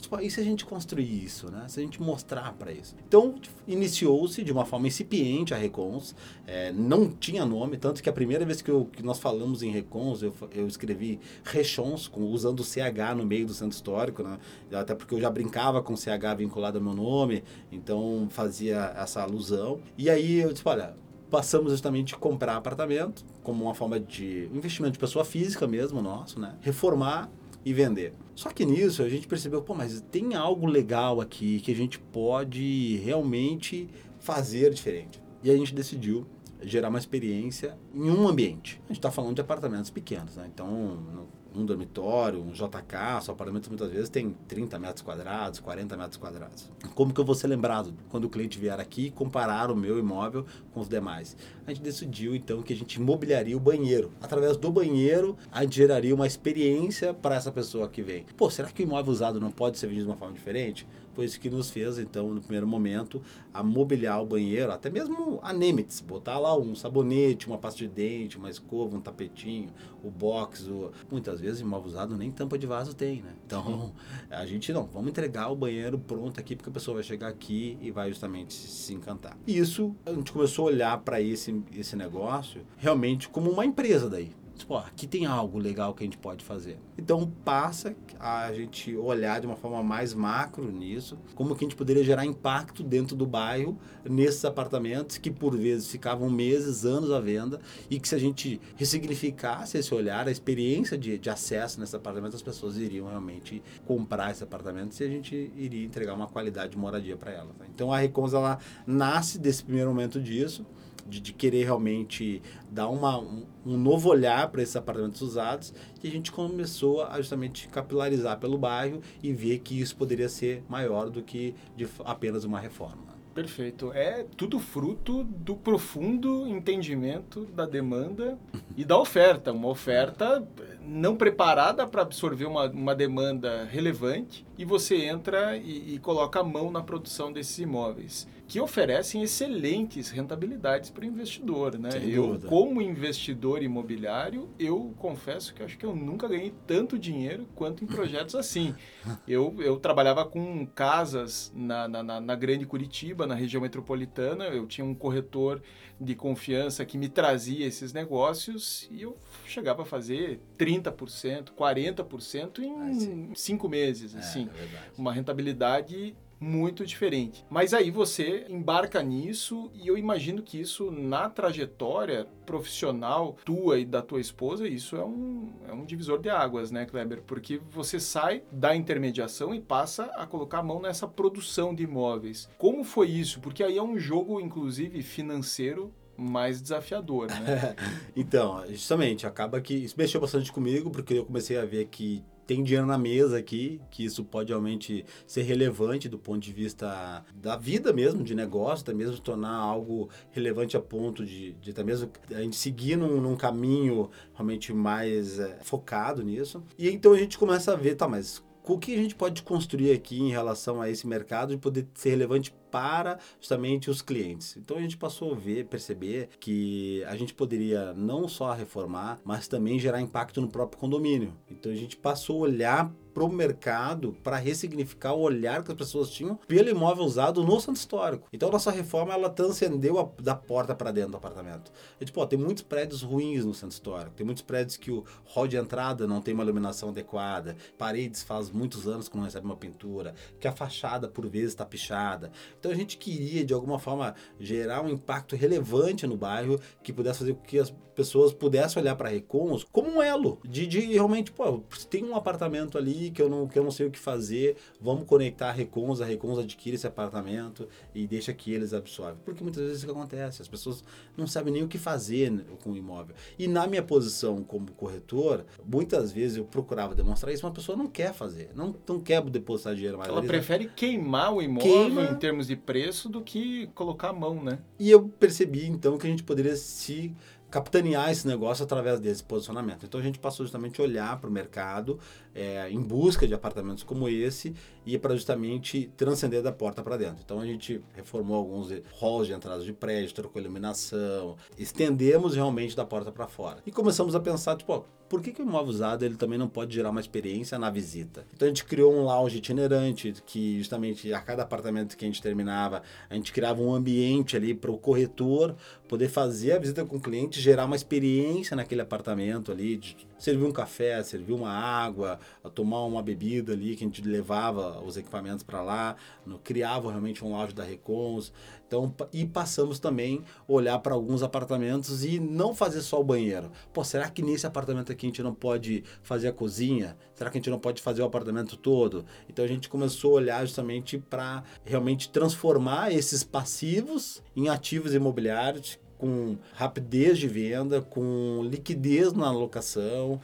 Tipo, e se a gente construir isso, né? Se a gente mostrar para isso. Então, iniciou-se de uma forma incipiente a Recons. É, não tinha nome, tanto que a primeira vez que, eu, que nós falamos em Recons, eu, eu escrevi Rechons, com, usando o CH no meio do centro histórico, né? Até porque eu já brincava com CH vinculado ao meu nome, então fazia essa alusão. E aí eu disse, olha, passamos justamente a comprar apartamento como uma forma de investimento de pessoa física mesmo nosso, né? Reformar e vender. Só que nisso a gente percebeu, pô, mas tem algo legal aqui que a gente pode realmente fazer diferente. E a gente decidiu gerar uma experiência em um ambiente. A gente está falando de apartamentos pequenos, né? Então, um dormitório, um JK, seu apartamento muitas vezes tem 30 metros quadrados, 40 metros quadrados. Como que eu vou ser lembrado quando o cliente vier aqui e comparar o meu imóvel com os demais? A gente decidiu então que a gente mobiliaria o banheiro. Através do banheiro, a gente geraria uma experiência para essa pessoa que vem. Pô, será que o imóvel usado não pode ser vendido de uma forma diferente? Foi isso que nos fez, então, no primeiro momento, a mobiliar o banheiro, até mesmo a Nemitz, botar lá um sabonete, uma pasta de dente, uma escova, um tapetinho, o box, o... muitas vezes imóvel usado nem tampa de vaso tem, né? Então, a gente não, vamos entregar o banheiro pronto aqui, porque a pessoa vai chegar aqui e vai justamente se encantar. Isso, a gente começou a olhar para esse, esse negócio realmente como uma empresa daí Tipo, ó, aqui tem algo legal que a gente pode fazer. Então passa a gente olhar de uma forma mais macro nisso, como que a gente poderia gerar impacto dentro do bairro nesses apartamentos que por vezes ficavam meses, anos à venda e que se a gente ressignificasse esse olhar, a experiência de, de acesso nesse apartamento, as pessoas iriam realmente comprar esse apartamento e a gente iria entregar uma qualidade de moradia para elas. Tá? Então a Recons ela nasce desse primeiro momento disso de, de querer realmente dar uma, um, um novo olhar para esses apartamentos usados e a gente começou a justamente capilarizar pelo bairro e ver que isso poderia ser maior do que de apenas uma reforma. Perfeito. É tudo fruto do profundo entendimento da demanda e da oferta. Uma oferta não preparada para absorver uma, uma demanda relevante e você entra e, e coloca a mão na produção desses imóveis que oferecem excelentes rentabilidades para o investidor, né? Sem eu, dúvida. como investidor imobiliário, eu confesso que acho que eu nunca ganhei tanto dinheiro quanto em projetos assim. Eu, eu trabalhava com casas na, na, na Grande Curitiba, na região metropolitana, eu tinha um corretor de confiança que me trazia esses negócios e eu chegava a fazer 30%, 40% em Ah, cinco meses, É, assim. é. Uma rentabilidade muito diferente. Mas aí você embarca nisso e eu imagino que isso na trajetória profissional tua e da tua esposa, isso é um, é um divisor de águas, né, Kleber? Porque você sai da intermediação e passa a colocar a mão nessa produção de imóveis. Como foi isso? Porque aí é um jogo, inclusive, financeiro mais desafiador, né? Então, justamente, acaba que isso mexeu bastante comigo, porque eu comecei a ver que tem dinheiro na mesa aqui, que isso pode realmente ser relevante do ponto de vista da vida mesmo, de negócio, até mesmo tornar algo relevante a ponto de, de até mesmo a gente seguir num, num caminho realmente mais é, focado nisso. E então a gente começa a ver, tá, mas o que a gente pode construir aqui em relação a esse mercado de poder ser relevante para justamente os clientes. Então a gente passou a ver, perceber que a gente poderia não só reformar, mas também gerar impacto no próprio condomínio. Então a gente passou a olhar para o mercado para ressignificar o olhar que as pessoas tinham pelo imóvel usado no centro histórico. Então a nossa reforma ela transcendeu a, da porta para dentro do apartamento. E, tipo, ó, tem muitos prédios ruins no centro histórico, tem muitos prédios que o hall de entrada não tem uma iluminação adequada, paredes faz muitos anos que não recebe uma pintura, que a fachada por vezes está pichada. Então a gente queria de alguma forma gerar um impacto relevante no bairro que pudesse fazer com que as pessoas pudessem olhar para Recons como um elo de, de realmente, pô, tem um apartamento ali que eu não que eu não sei o que fazer, vamos conectar a Recons, a Recons adquire esse apartamento e deixa que eles absorvem. Porque muitas vezes isso que acontece, as pessoas não sabem nem o que fazer né, com o imóvel. E na minha posição como corretor, muitas vezes eu procurava demonstrar isso, mas a pessoa não quer fazer, não, não quer depositar dinheiro mais. Ela ali, prefere queimar o imóvel Queima. em termos de preço do que colocar a mão, né? E eu percebi então que a gente poderia se capitanear esse negócio através desse posicionamento. Então a gente passou justamente a olhar para o mercado é, em busca de apartamentos como esse e para justamente transcender da porta para dentro. Então a gente reformou alguns halls de entrada de prédio, trocou iluminação, estendemos realmente da porta para fora. E começamos a pensar, tipo, ó, por que, que o imóvel usado ele também não pode gerar uma experiência na visita? Então a gente criou um lounge itinerante que justamente a cada apartamento que a gente terminava, a gente criava um ambiente ali para o corretor poder fazer a visita com o cliente, gerar uma experiência naquele apartamento ali, de servir um café, servir uma água, tomar uma bebida ali que a gente levava os equipamentos para lá, no, criava realmente um lounge da Recons. Então, e passamos também olhar para alguns apartamentos e não fazer só o banheiro. Pô, será que nesse apartamento aqui a gente não pode fazer a cozinha? Será que a gente não pode fazer o apartamento todo? Então a gente começou a olhar justamente para realmente transformar esses passivos em ativos imobiliários com rapidez de venda, com liquidez na alocação,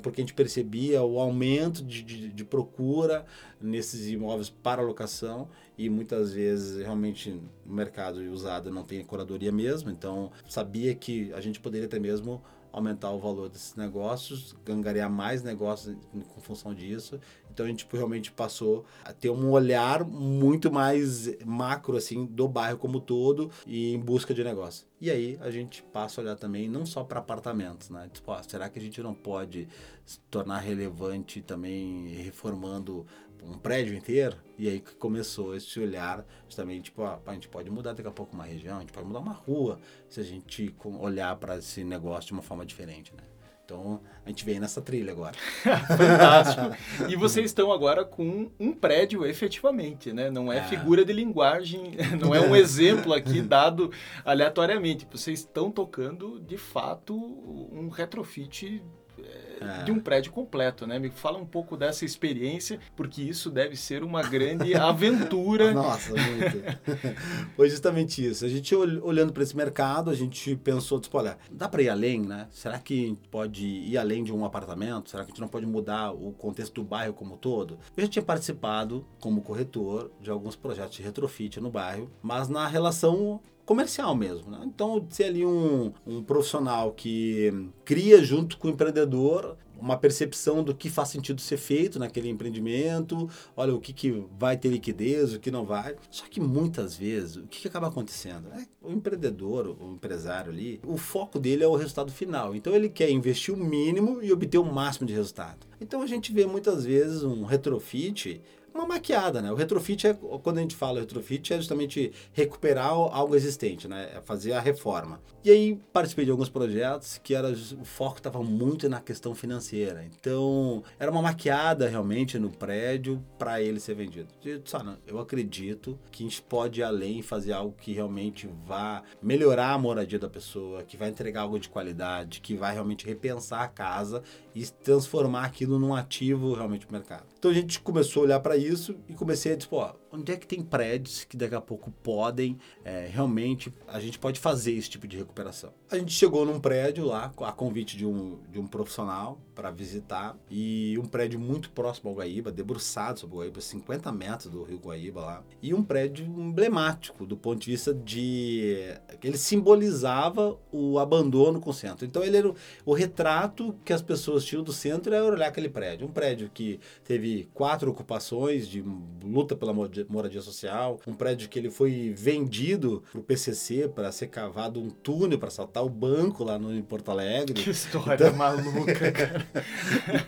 porque a gente percebia o aumento de, de, de, procura nesses imóveis para locação e muitas vezes realmente o mercado usado não tem curadoria mesmo, então sabia que a gente poderia até mesmo aumentar o valor desses negócios, ganhar mais negócios com função disso. Então a gente realmente passou a ter um olhar muito mais macro assim do bairro como todo e em busca de negócio. E aí a gente passa a olhar também não só para apartamentos, né? Tipo, ó, será que a gente não pode se tornar relevante também reformando um prédio inteiro? E aí que começou esse olhar justamente, tipo, a gente pode mudar daqui a pouco uma região, a gente pode mudar uma rua, se a gente olhar para esse negócio de uma forma diferente, né? Então, a gente vem nessa trilha agora. Fantástico. E vocês estão agora com um prédio efetivamente, né? Não é, é, figura de linguagem, não é um exemplo aqui dado aleatoriamente. Vocês estão tocando, de fato, um retrofit é. de um prédio completo, né? Me fala um pouco dessa experiência, porque isso deve ser uma grande aventura. Nossa, muito. Foi justamente isso. A gente olhando para esse mercado, a gente pensou, tipo, olha, dá para ir além, né? Será que pode ir além de um apartamento? Será que a gente não pode mudar o contexto do bairro como um todo? Eu já tinha participado como corretor de alguns projetos de retrofit no bairro, mas na relação comercial mesmo. Né? Então, ser ali um, um profissional que cria junto com o empreendedor uma percepção do que faz sentido ser feito naquele empreendimento, olha o que, que vai ter liquidez, o que não vai. Só que muitas vezes, o que, que acaba acontecendo? É, o empreendedor, o empresário ali, o foco dele é o resultado final. Então ele quer investir o mínimo e obter o máximo de resultado. Então a gente vê muitas vezes um retrofit uma maquiada, né? O retrofit é, quando a gente fala retrofit, é justamente recuperar algo existente, né? É fazer a reforma. E aí participei de alguns projetos que era o foco estava muito na questão financeira. Então, era uma maquiada realmente no prédio para ele ser vendido. Disse, ah, eu acredito que a gente pode ir além e fazer algo que realmente vá melhorar a moradia da pessoa, que vai entregar algo de qualidade, que vai realmente repensar a casa e transformar aquilo num ativo realmente do mercado. Então a gente começou a olhar para isso e comecei a dizer, pô, onde é que tem prédios que daqui a pouco podem, é, realmente, a gente pode fazer esse tipo de recuperação. A gente chegou num prédio lá, a convite de um, de um profissional para visitar, e um prédio muito próximo ao Guaíba, debruçado sobre o Guaíba, 50 metros do rio Guaíba lá, e um prédio emblemático do ponto de vista de... ele simbolizava o abandono com o centro. Então ele era o, o retrato que as pessoas tinham do centro era olhar aquele prédio. Um prédio que teve quatro ocupações de luta pela moradia social, um prédio que ele foi vendido pro PCC para ser cavado um túnel para saltar o banco lá no em Porto Alegre. Que história então... maluca, cara.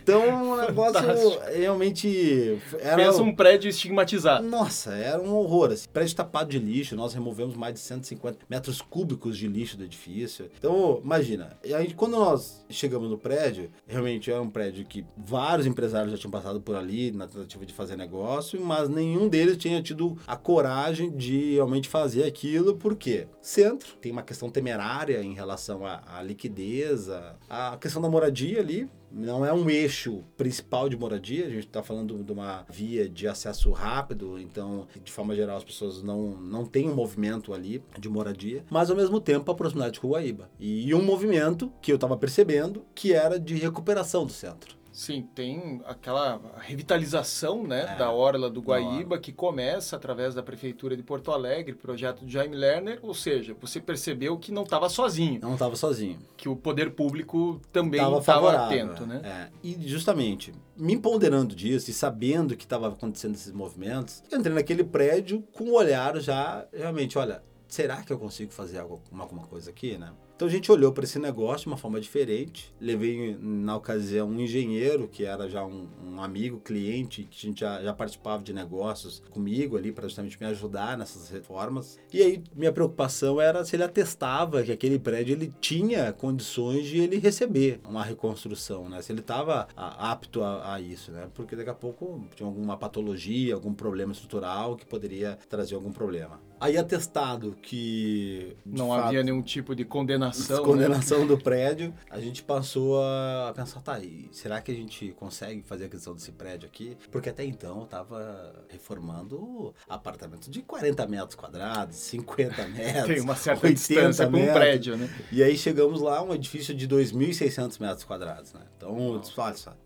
então, o negócio realmente era Pensa um prédio estigmatizado. Nossa, era um horror. Assim. Prédio tapado de lixo, nós removemos mais de 150 metros cúbicos de lixo do edifício. Então, imagina, e aí quando nós chegamos no prédio, realmente era um prédio que vários empresários já tinham passado por ali na tentativa de fazer negócio, mas nenhum deles tinha tido a coragem de realmente fazer aquilo, porque centro tem uma questão temerária em relação à, à liquidez, à, questão da moradia ali, não é um eixo principal de moradia, a gente está falando de uma via de acesso rápido, então, de forma geral, as pessoas não, não têm um movimento ali de moradia, mas ao mesmo tempo a proximidade com o Guaíba. E um movimento que eu estava percebendo que era de recuperação do centro. Sim, tem aquela revitalização né, é, da Orla do Guaíba, que começa através da Prefeitura de Porto Alegre, projeto de Jaime Lerner, ou seja, você percebeu que não estava sozinho. Não estava sozinho. Que o poder público também estava atento, né? É. E justamente, me ponderando disso e sabendo que estava acontecendo esses movimentos, eu entrei naquele prédio com o um olhar já, realmente, olha, será que eu consigo fazer alguma, alguma coisa aqui, né? Então a gente olhou para esse negócio de uma forma diferente. Levei na ocasião um engenheiro que era já um, um amigo, cliente, que a gente já, já participava de negócios comigo ali para justamente me ajudar nessas reformas. E aí minha preocupação era se ele atestava que aquele prédio ele tinha condições de ele receber uma reconstrução, né? Se ele estava apto a, a, isso, né? Porque daqui a pouco tinha alguma patologia, algum problema estrutural que poderia trazer algum problema. Aí atestado que não fato, havia nenhum tipo de condenação condenação. Condenação né? do prédio. A gente passou a pensar, tá, e será que a gente consegue fazer a aquisição desse prédio aqui? Porque até então eu tava reformando apartamento de 40 metros quadrados, 50 metros. Tem uma certa distância com um prédio, né? E aí chegamos lá, um edifício de 2.600 metros quadrados, né? Então, olha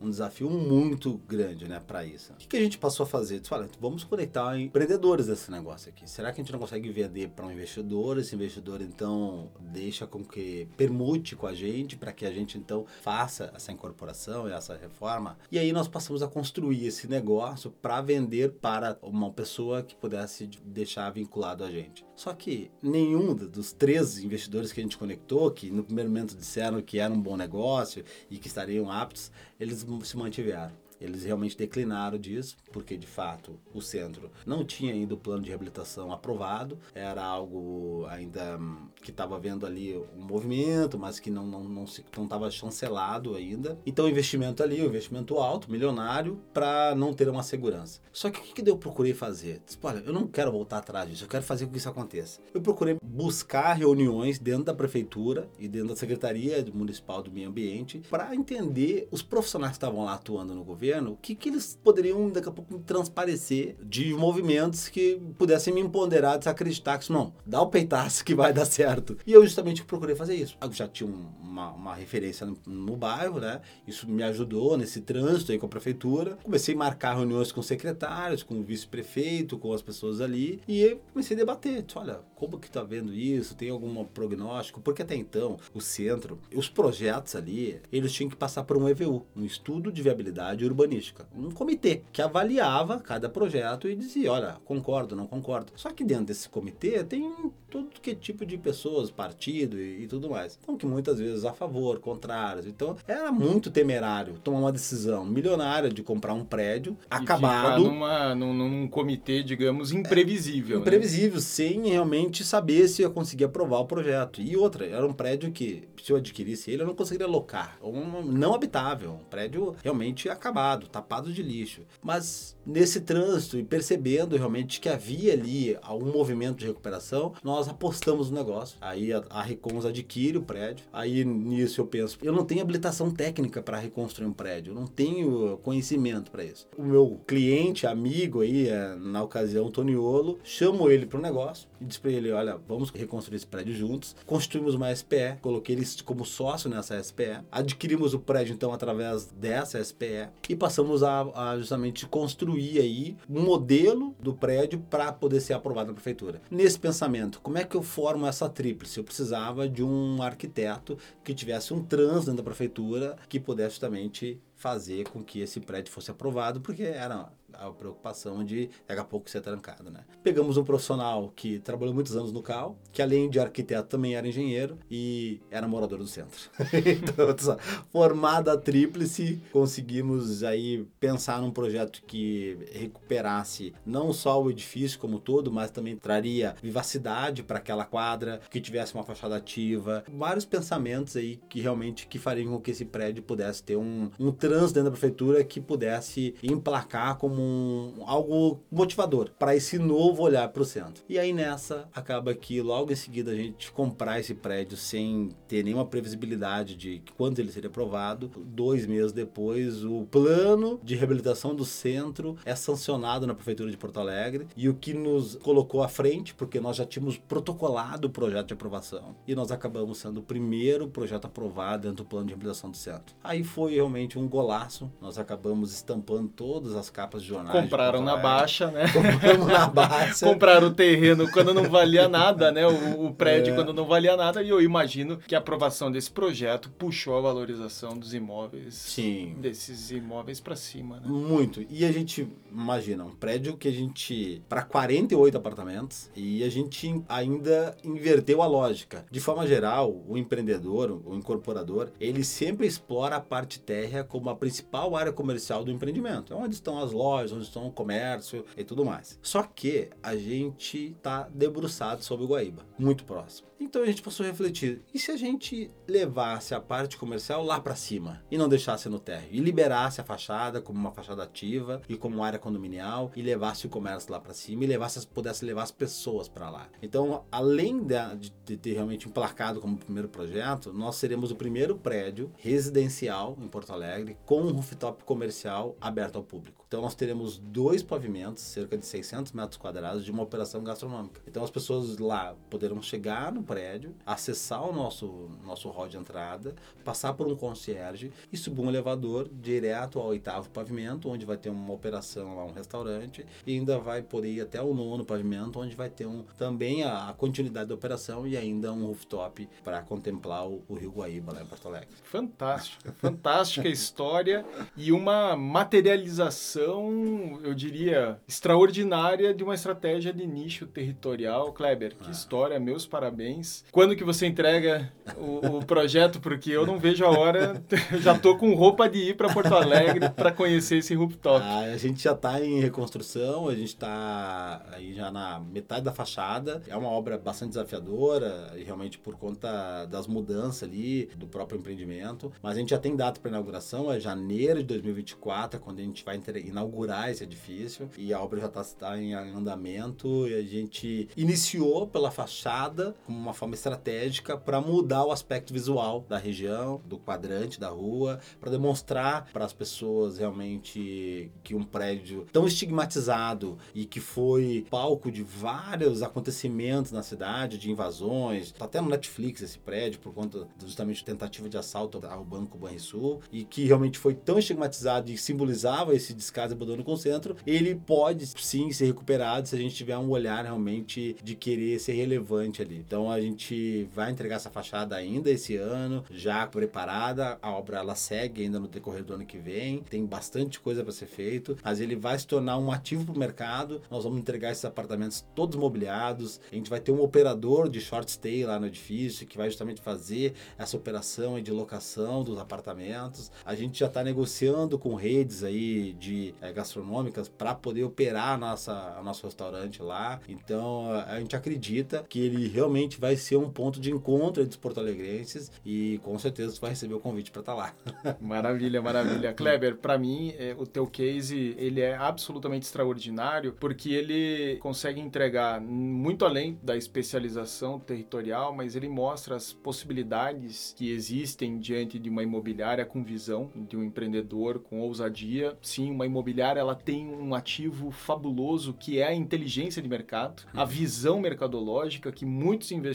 um desafio muito grande, né, para isso. O que, que, a gente passou a fazer? Disse, olha, vamos conectar empreendedores desse negócio aqui. Será que a gente não consegue vender para um investidor? Esse investidor, então, deixa com que permute com a gente para que a gente então faça essa incorporação e essa reforma. E aí nós passamos a construir esse negócio para vender para uma pessoa que pudesse deixar vinculado a gente. Só que nenhum dos três investidores que a gente conectou, que no primeiro momento disseram que era um bom negócio e que estariam aptos, eles se mantiveram. Eles realmente declinaram disso, porque de fato o centro não tinha ainda o plano de reabilitação aprovado, era algo ainda hum, que estava vendo ali um movimento, mas que não não não estava chancelado ainda. Então o investimento ali, o investimento alto, milionário, para não ter uma segurança. Só que o que, que eu procurei fazer? Disse, olha, eu não quero voltar atrás disso, eu quero fazer com que isso aconteça. Eu procurei buscar reuniões dentro da prefeitura e dentro da Secretaria Municipal do Meio Ambiente para entender os profissionais que estavam lá atuando no governo, o que, que eles poderiam daqui a pouco transparecer de movimentos que pudessem me empoderar, desacreditar que isso não, dá o peitaço que vai dar certo. E eu justamente procurei fazer isso. Eu já tinha uma, uma referência no, no, bairro, né? Isso me ajudou nesse trânsito aí com a prefeitura. Comecei a marcar reuniões com secretários, com o vice-prefeito, com as pessoas ali e comecei a debater. Olha, como que tá vendo isso? Tem algum prognóstico? Porque até então, o centro, os projetos ali, eles tinham que passar por um EVU, um estudo de viabilidade urbanística, um comitê que avaliava cada projeto e dizia, olha, concordo, não concordo. Só que dentro desse comitê tem todo que tipo de pessoas, partido e, e tudo mais. Então, que muitas vezes a favor, contrários. Então, era muito temerário tomar uma decisão milionária de comprar um prédio e acabado. Numa, num, num comitê, digamos, imprevisível. É, imprevisível, né? sem realmente saber se ia conseguir aprovar o projeto. E outra, era um prédio que, se eu adquirisse ele, eu não conseguiria locar. Um não habitável, um prédio realmente acabado, tapado de lixo. Mas nesse trânsito e percebendo realmente que havia ali algum movimento de recuperação, nós apostamos no negócio. Aí a, a Recons adquire o prédio. Aí nisso eu penso, eu não tenho habilitação técnica para reconstruir um prédio, eu não tenho conhecimento para isso. O meu cliente, amigo aí, é, na ocasião, Toniolo, chamo ele para o negócio e disse para ele, olha, vamos reconstruir esse prédio juntos. Construímos uma SPE, coloquei ele como sócio nessa SPE. Adquirimos o prédio então através dessa SPE e passamos a, a justamente construir aí um modelo do prédio para poder ser aprovado na prefeitura. Nesse pensamento, como é que eu formo essa tríplice? Eu precisava de um arquiteto que tivesse um trânsito dentro da prefeitura que pudesse justamente fazer com que esse prédio fosse aprovado, porque era a preocupação de daqui a pouco ser trancado, né? Pegamos um profissional que trabalhou muitos anos no CAL, que além de arquiteto também era engenheiro e era morador do centro. então, formada tríplice, conseguimos aí pensar num projeto que recuperasse não só o edifício como todo, mas também traria vivacidade para aquela quadra, que tivesse uma fachada ativa, vários pensamentos aí que realmente que fariam com que esse prédio pudesse ter um, um trânsito dentro da prefeitura que pudesse emplacar como um, algo motivador para esse novo olhar para o centro. E aí nessa acaba que logo em seguida a gente comprar esse prédio sem ter nenhuma previsibilidade de quando ele seria aprovado. Dois meses depois, o plano de reabilitação do centro é sancionado na prefeitura de Porto Alegre e o que nos colocou à frente, porque nós já tínhamos protocolado o projeto de aprovação e nós acabamos sendo o primeiro projeto aprovado dentro do plano de reabilitação do centro. Aí foi realmente um golaço. Nós acabamos estampando todas as capas de jornais. Compraram na baixa, né? Compramos na baixa. Compraram o terreno quando não valia nada, né? O, o prédio é. quando não valia nada. E eu imagino que a aprovação desse projeto puxou a valorização dos imóveis. Sim. Desses imóveis para cima, né? Muito. E a gente imagina um prédio que a gente para 48 apartamentos e a gente ainda inverteu a lógica. De forma geral, o empreendedor, o incorporador, ele sempre explora a parte térrea como a principal área comercial do empreendimento. É onde estão as lojas lojas, onde estão o comércio e tudo mais. Só que a gente está debruçado sobre o Guaíba, muito próximo. Então a gente passou a refletir: e se a gente levasse a parte comercial lá para cima e não deixasse no térreo e liberasse a fachada como uma fachada ativa e como área condominial e levasse o comércio lá para cima e levasse, pudesse levar as pessoas para lá? Então, além de, de ter realmente emplacado como primeiro projeto, nós seremos o primeiro prédio residencial em Porto Alegre com um rooftop comercial aberto ao público. Então, nós teremos dois pavimentos, cerca de 600 metros quadrados, de uma operação gastronômica. Então, as pessoas lá poderão chegar no prédio, acessar o nosso, nosso hall de entrada, passar por um concierge e subir um elevador direto ao oitavo pavimento, onde vai ter uma operação lá, um restaurante, e ainda vai poder ir até o nono pavimento, onde vai ter um, também a, a continuidade da operação e ainda um rooftop para contemplar o, o, Rio Guaíba lá em Porto Alegre. Fantástica, fantástica história e uma materialização, eu diria, extraordinária de uma estratégia de nicho territorial. Kleber, que ah. história, meus parabéns parabéns. Quando que você entrega o, o projeto? Porque eu não vejo a hora, eu já tô com roupa de ir para Porto Alegre para conhecer esse rooftop. Ah, a gente já está em reconstrução, a gente está aí já na metade da fachada. É uma obra bastante desafiadora, realmente por conta das mudanças ali do próprio empreendimento. Mas a gente já tem data para inauguração, é janeiro de 2024, é quando a gente vai inaugurar esse edifício. E a obra já está tá em andamento e a gente iniciou pela fachada como uma forma estratégica para mudar o aspecto visual da região, do quadrante, da rua, para demonstrar para as pessoas realmente que um prédio tão estigmatizado e que foi palco de vários acontecimentos na cidade, de invasões, tá até no Netflix esse prédio por conta justamente tentativa de assalto ao Banco Banrisul e que realmente foi tão estigmatizado e simbolizava esse descaso e abandono com o centro, ele pode sim ser recuperado se a gente tiver um olhar realmente de querer ser relevante ali. Então a gente vai entregar essa fachada ainda esse ano, já preparada, a obra ela segue ainda no decorrer do ano que vem, tem bastante coisa para ser feito, mas ele vai se tornar um ativo para o mercado. Nós vamos entregar esses apartamentos todos mobiliados, a gente vai ter um operador de short stay lá no edifício que vai justamente fazer essa operação de locação dos apartamentos. A gente já está negociando com redes aí de é, gastronômicas para poder operar a nossa, a nosso restaurante lá. Então a gente acredita que ele realmente vai ser um ponto de encontro entre os porto-alegrenses e com certeza você vai receber o convite para estar tá lá. Maravilha, maravilha. Kleber, para mim, é, o teu case ele é absolutamente extraordinário porque ele consegue entregar muito além da especialização territorial, mas ele mostra as possibilidades que existem diante de uma imobiliária com visão, de um empreendedor com ousadia. Sim, uma imobiliária ela tem um ativo fabuloso que é a inteligência de mercado, a visão mercadológica que muitos investidores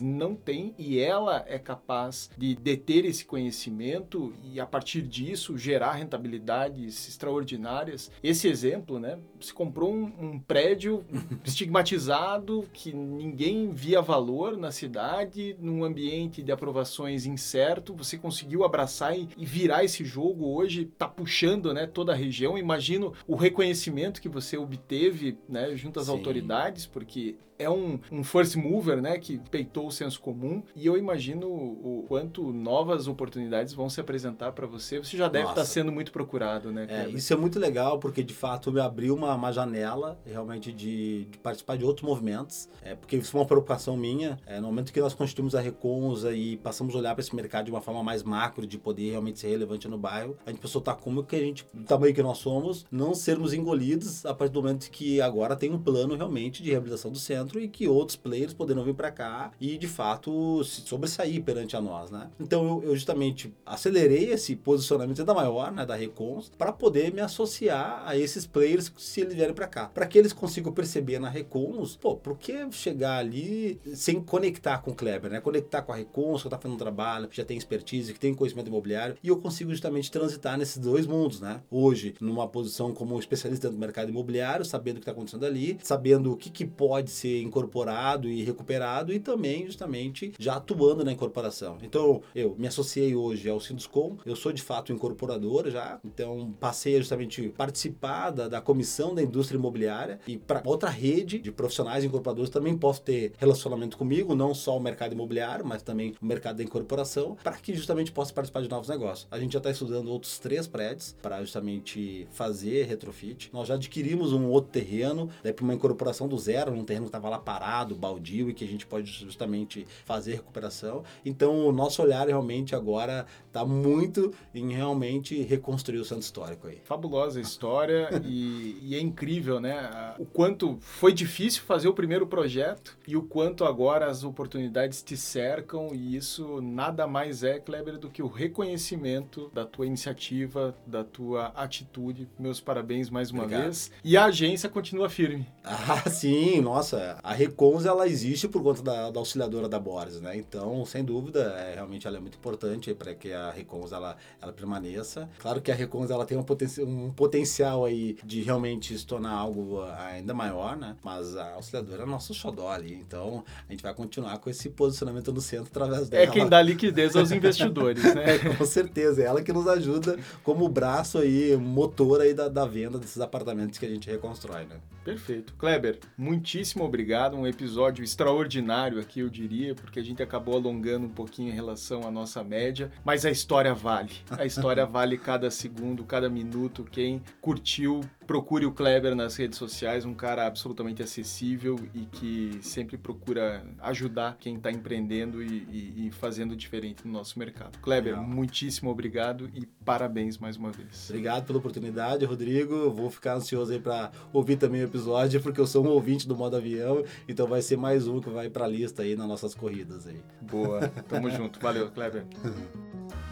não têm e ela é capaz de deter esse conhecimento e a partir disso gerar rentabilidades extraordinárias. Esse exemplo, né? Se comprou um, um prédio estigmatizado que ninguém via valor na cidade, num ambiente de aprovações incerto, você conseguiu abraçar e, e virar esse jogo hoje, tá puxando, né, toda a região. Imagino o reconhecimento que você obteve, né, junto às Sim. autoridades, porque é um, um first mover, né, que peitou o senso comum. E eu imagino o quanto novas oportunidades vão se apresentar para você. Você já deve estar tá sendo muito procurado, né? É, isso é muito legal porque de fato me abriu uma, uma janela realmente de, de, participar de outros movimentos. É, porque isso é uma preocupação minha. É, no momento que nós constituímos a Reconza e passamos a olhar para esse mercado de uma forma mais macro, de poder realmente ser relevante no bairro, a gente pensou, tá, como que a gente, do tamanho que nós somos, não sermos engolidos a partir do momento que agora tem um plano realmente de reabilitação do centro e que outros players poderão vir para cá e de fato se sobressair perante a nós, né? Então eu, eu justamente acelerei esse posicionamento ainda maior, né, da Recons, para poder me associar a esses players se eles vierem para cá, para que eles consigam perceber na Recons, pô, por que chegar ali sem conectar com o Kleber, né? Conectar com a Recons, que tá fazendo um trabalho, que já tem expertise, que tem conhecimento imobiliário e eu consigo justamente transitar nesses dois mundos, né? Hoje, numa posição como especialista do mercado imobiliário, sabendo o que está acontecendo ali, sabendo o que, que pode ser incorporado e recuperado e também justamente já atuando na incorporação. Então, eu me associei hoje ao Sinduscom, eu sou de fato incorporador já, então passei a justamente participar da, da comissão da indústria imobiliária e para outra rede de profissionais incorporadores também posso ter relacionamento comigo, não só o mercado imobiliário, mas também o mercado da incorporação, para que justamente possa participar de novos negócios. A gente já está estudando outros três prédios para justamente fazer retrofit. Nós já adquirimos um outro terreno, daí para uma incorporação do zero, um terreno que estava lá parado, baldio e que a gente pode justamente fazer recuperação. Então, o nosso olhar realmente agora está muito em realmente reconstruir o centro histórico aí. Fabulosa história e, e, é incrível, né? O quanto foi difícil fazer o primeiro projeto e o quanto agora as oportunidades te cercam e isso nada mais é, Kleber, do que o reconhecimento da tua iniciativa, da tua atitude. Meus parabéns mais uma Obrigado. vez. E a agência continua firme. Ah, sim, nossa, a Recons ela existe por conta da, da auxiliadora da Boris, né? Então, sem dúvida, é, realmente ela é muito importante para que a Recons ela, ela permaneça. Claro que a Recons ela tem um, poten um potencial aí de realmente se tornar algo ainda maior, né? Mas a auxiliadora é nosso xodó ali, então a gente vai continuar com esse posicionamento no centro através dela. É quem dá liquidez aos investidores, né? É, com certeza, é ela que nos ajuda como braço aí, motor aí da, da venda desses apartamentos que a gente reconstrói, né? Perfeito. Kleber, muitíssimo obrigado. Um episódio extraordinário aqui, eu diria, porque a gente acabou alongando um pouquinho em relação à nossa média, mas a história vale. A história vale cada segundo, cada minuto. Quem curtiu, procure o Kleber nas redes sociais, um cara absolutamente acessível e que sempre procura ajudar quem está empreendendo e, e, e, fazendo diferente no nosso mercado. Kleber, Legal. muitíssimo obrigado e parabéns mais uma vez. Obrigado pela oportunidade, Rodrigo. Vou ficar ansioso aí para ouvir também o episódio, porque eu sou um ouvinte do modo avião, então vai ser mais um que vai para a lista aí nas nossas corridas aí. Boa, tamo junto. Valeu, Kleber.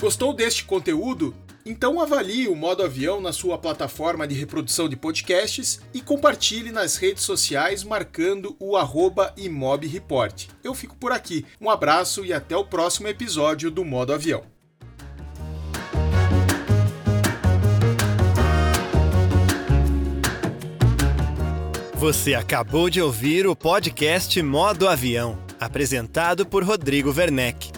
Gostou deste conteúdo? Então avalie o modo avião na sua plataforma de reprodução de podcasts e compartilhe nas redes sociais marcando o arroba imobreport. Eu fico por aqui. Um abraço e até o próximo episódio do Modo Avião. Você acabou de ouvir o podcast Modo Avião, apresentado por Rodrigo Werneck.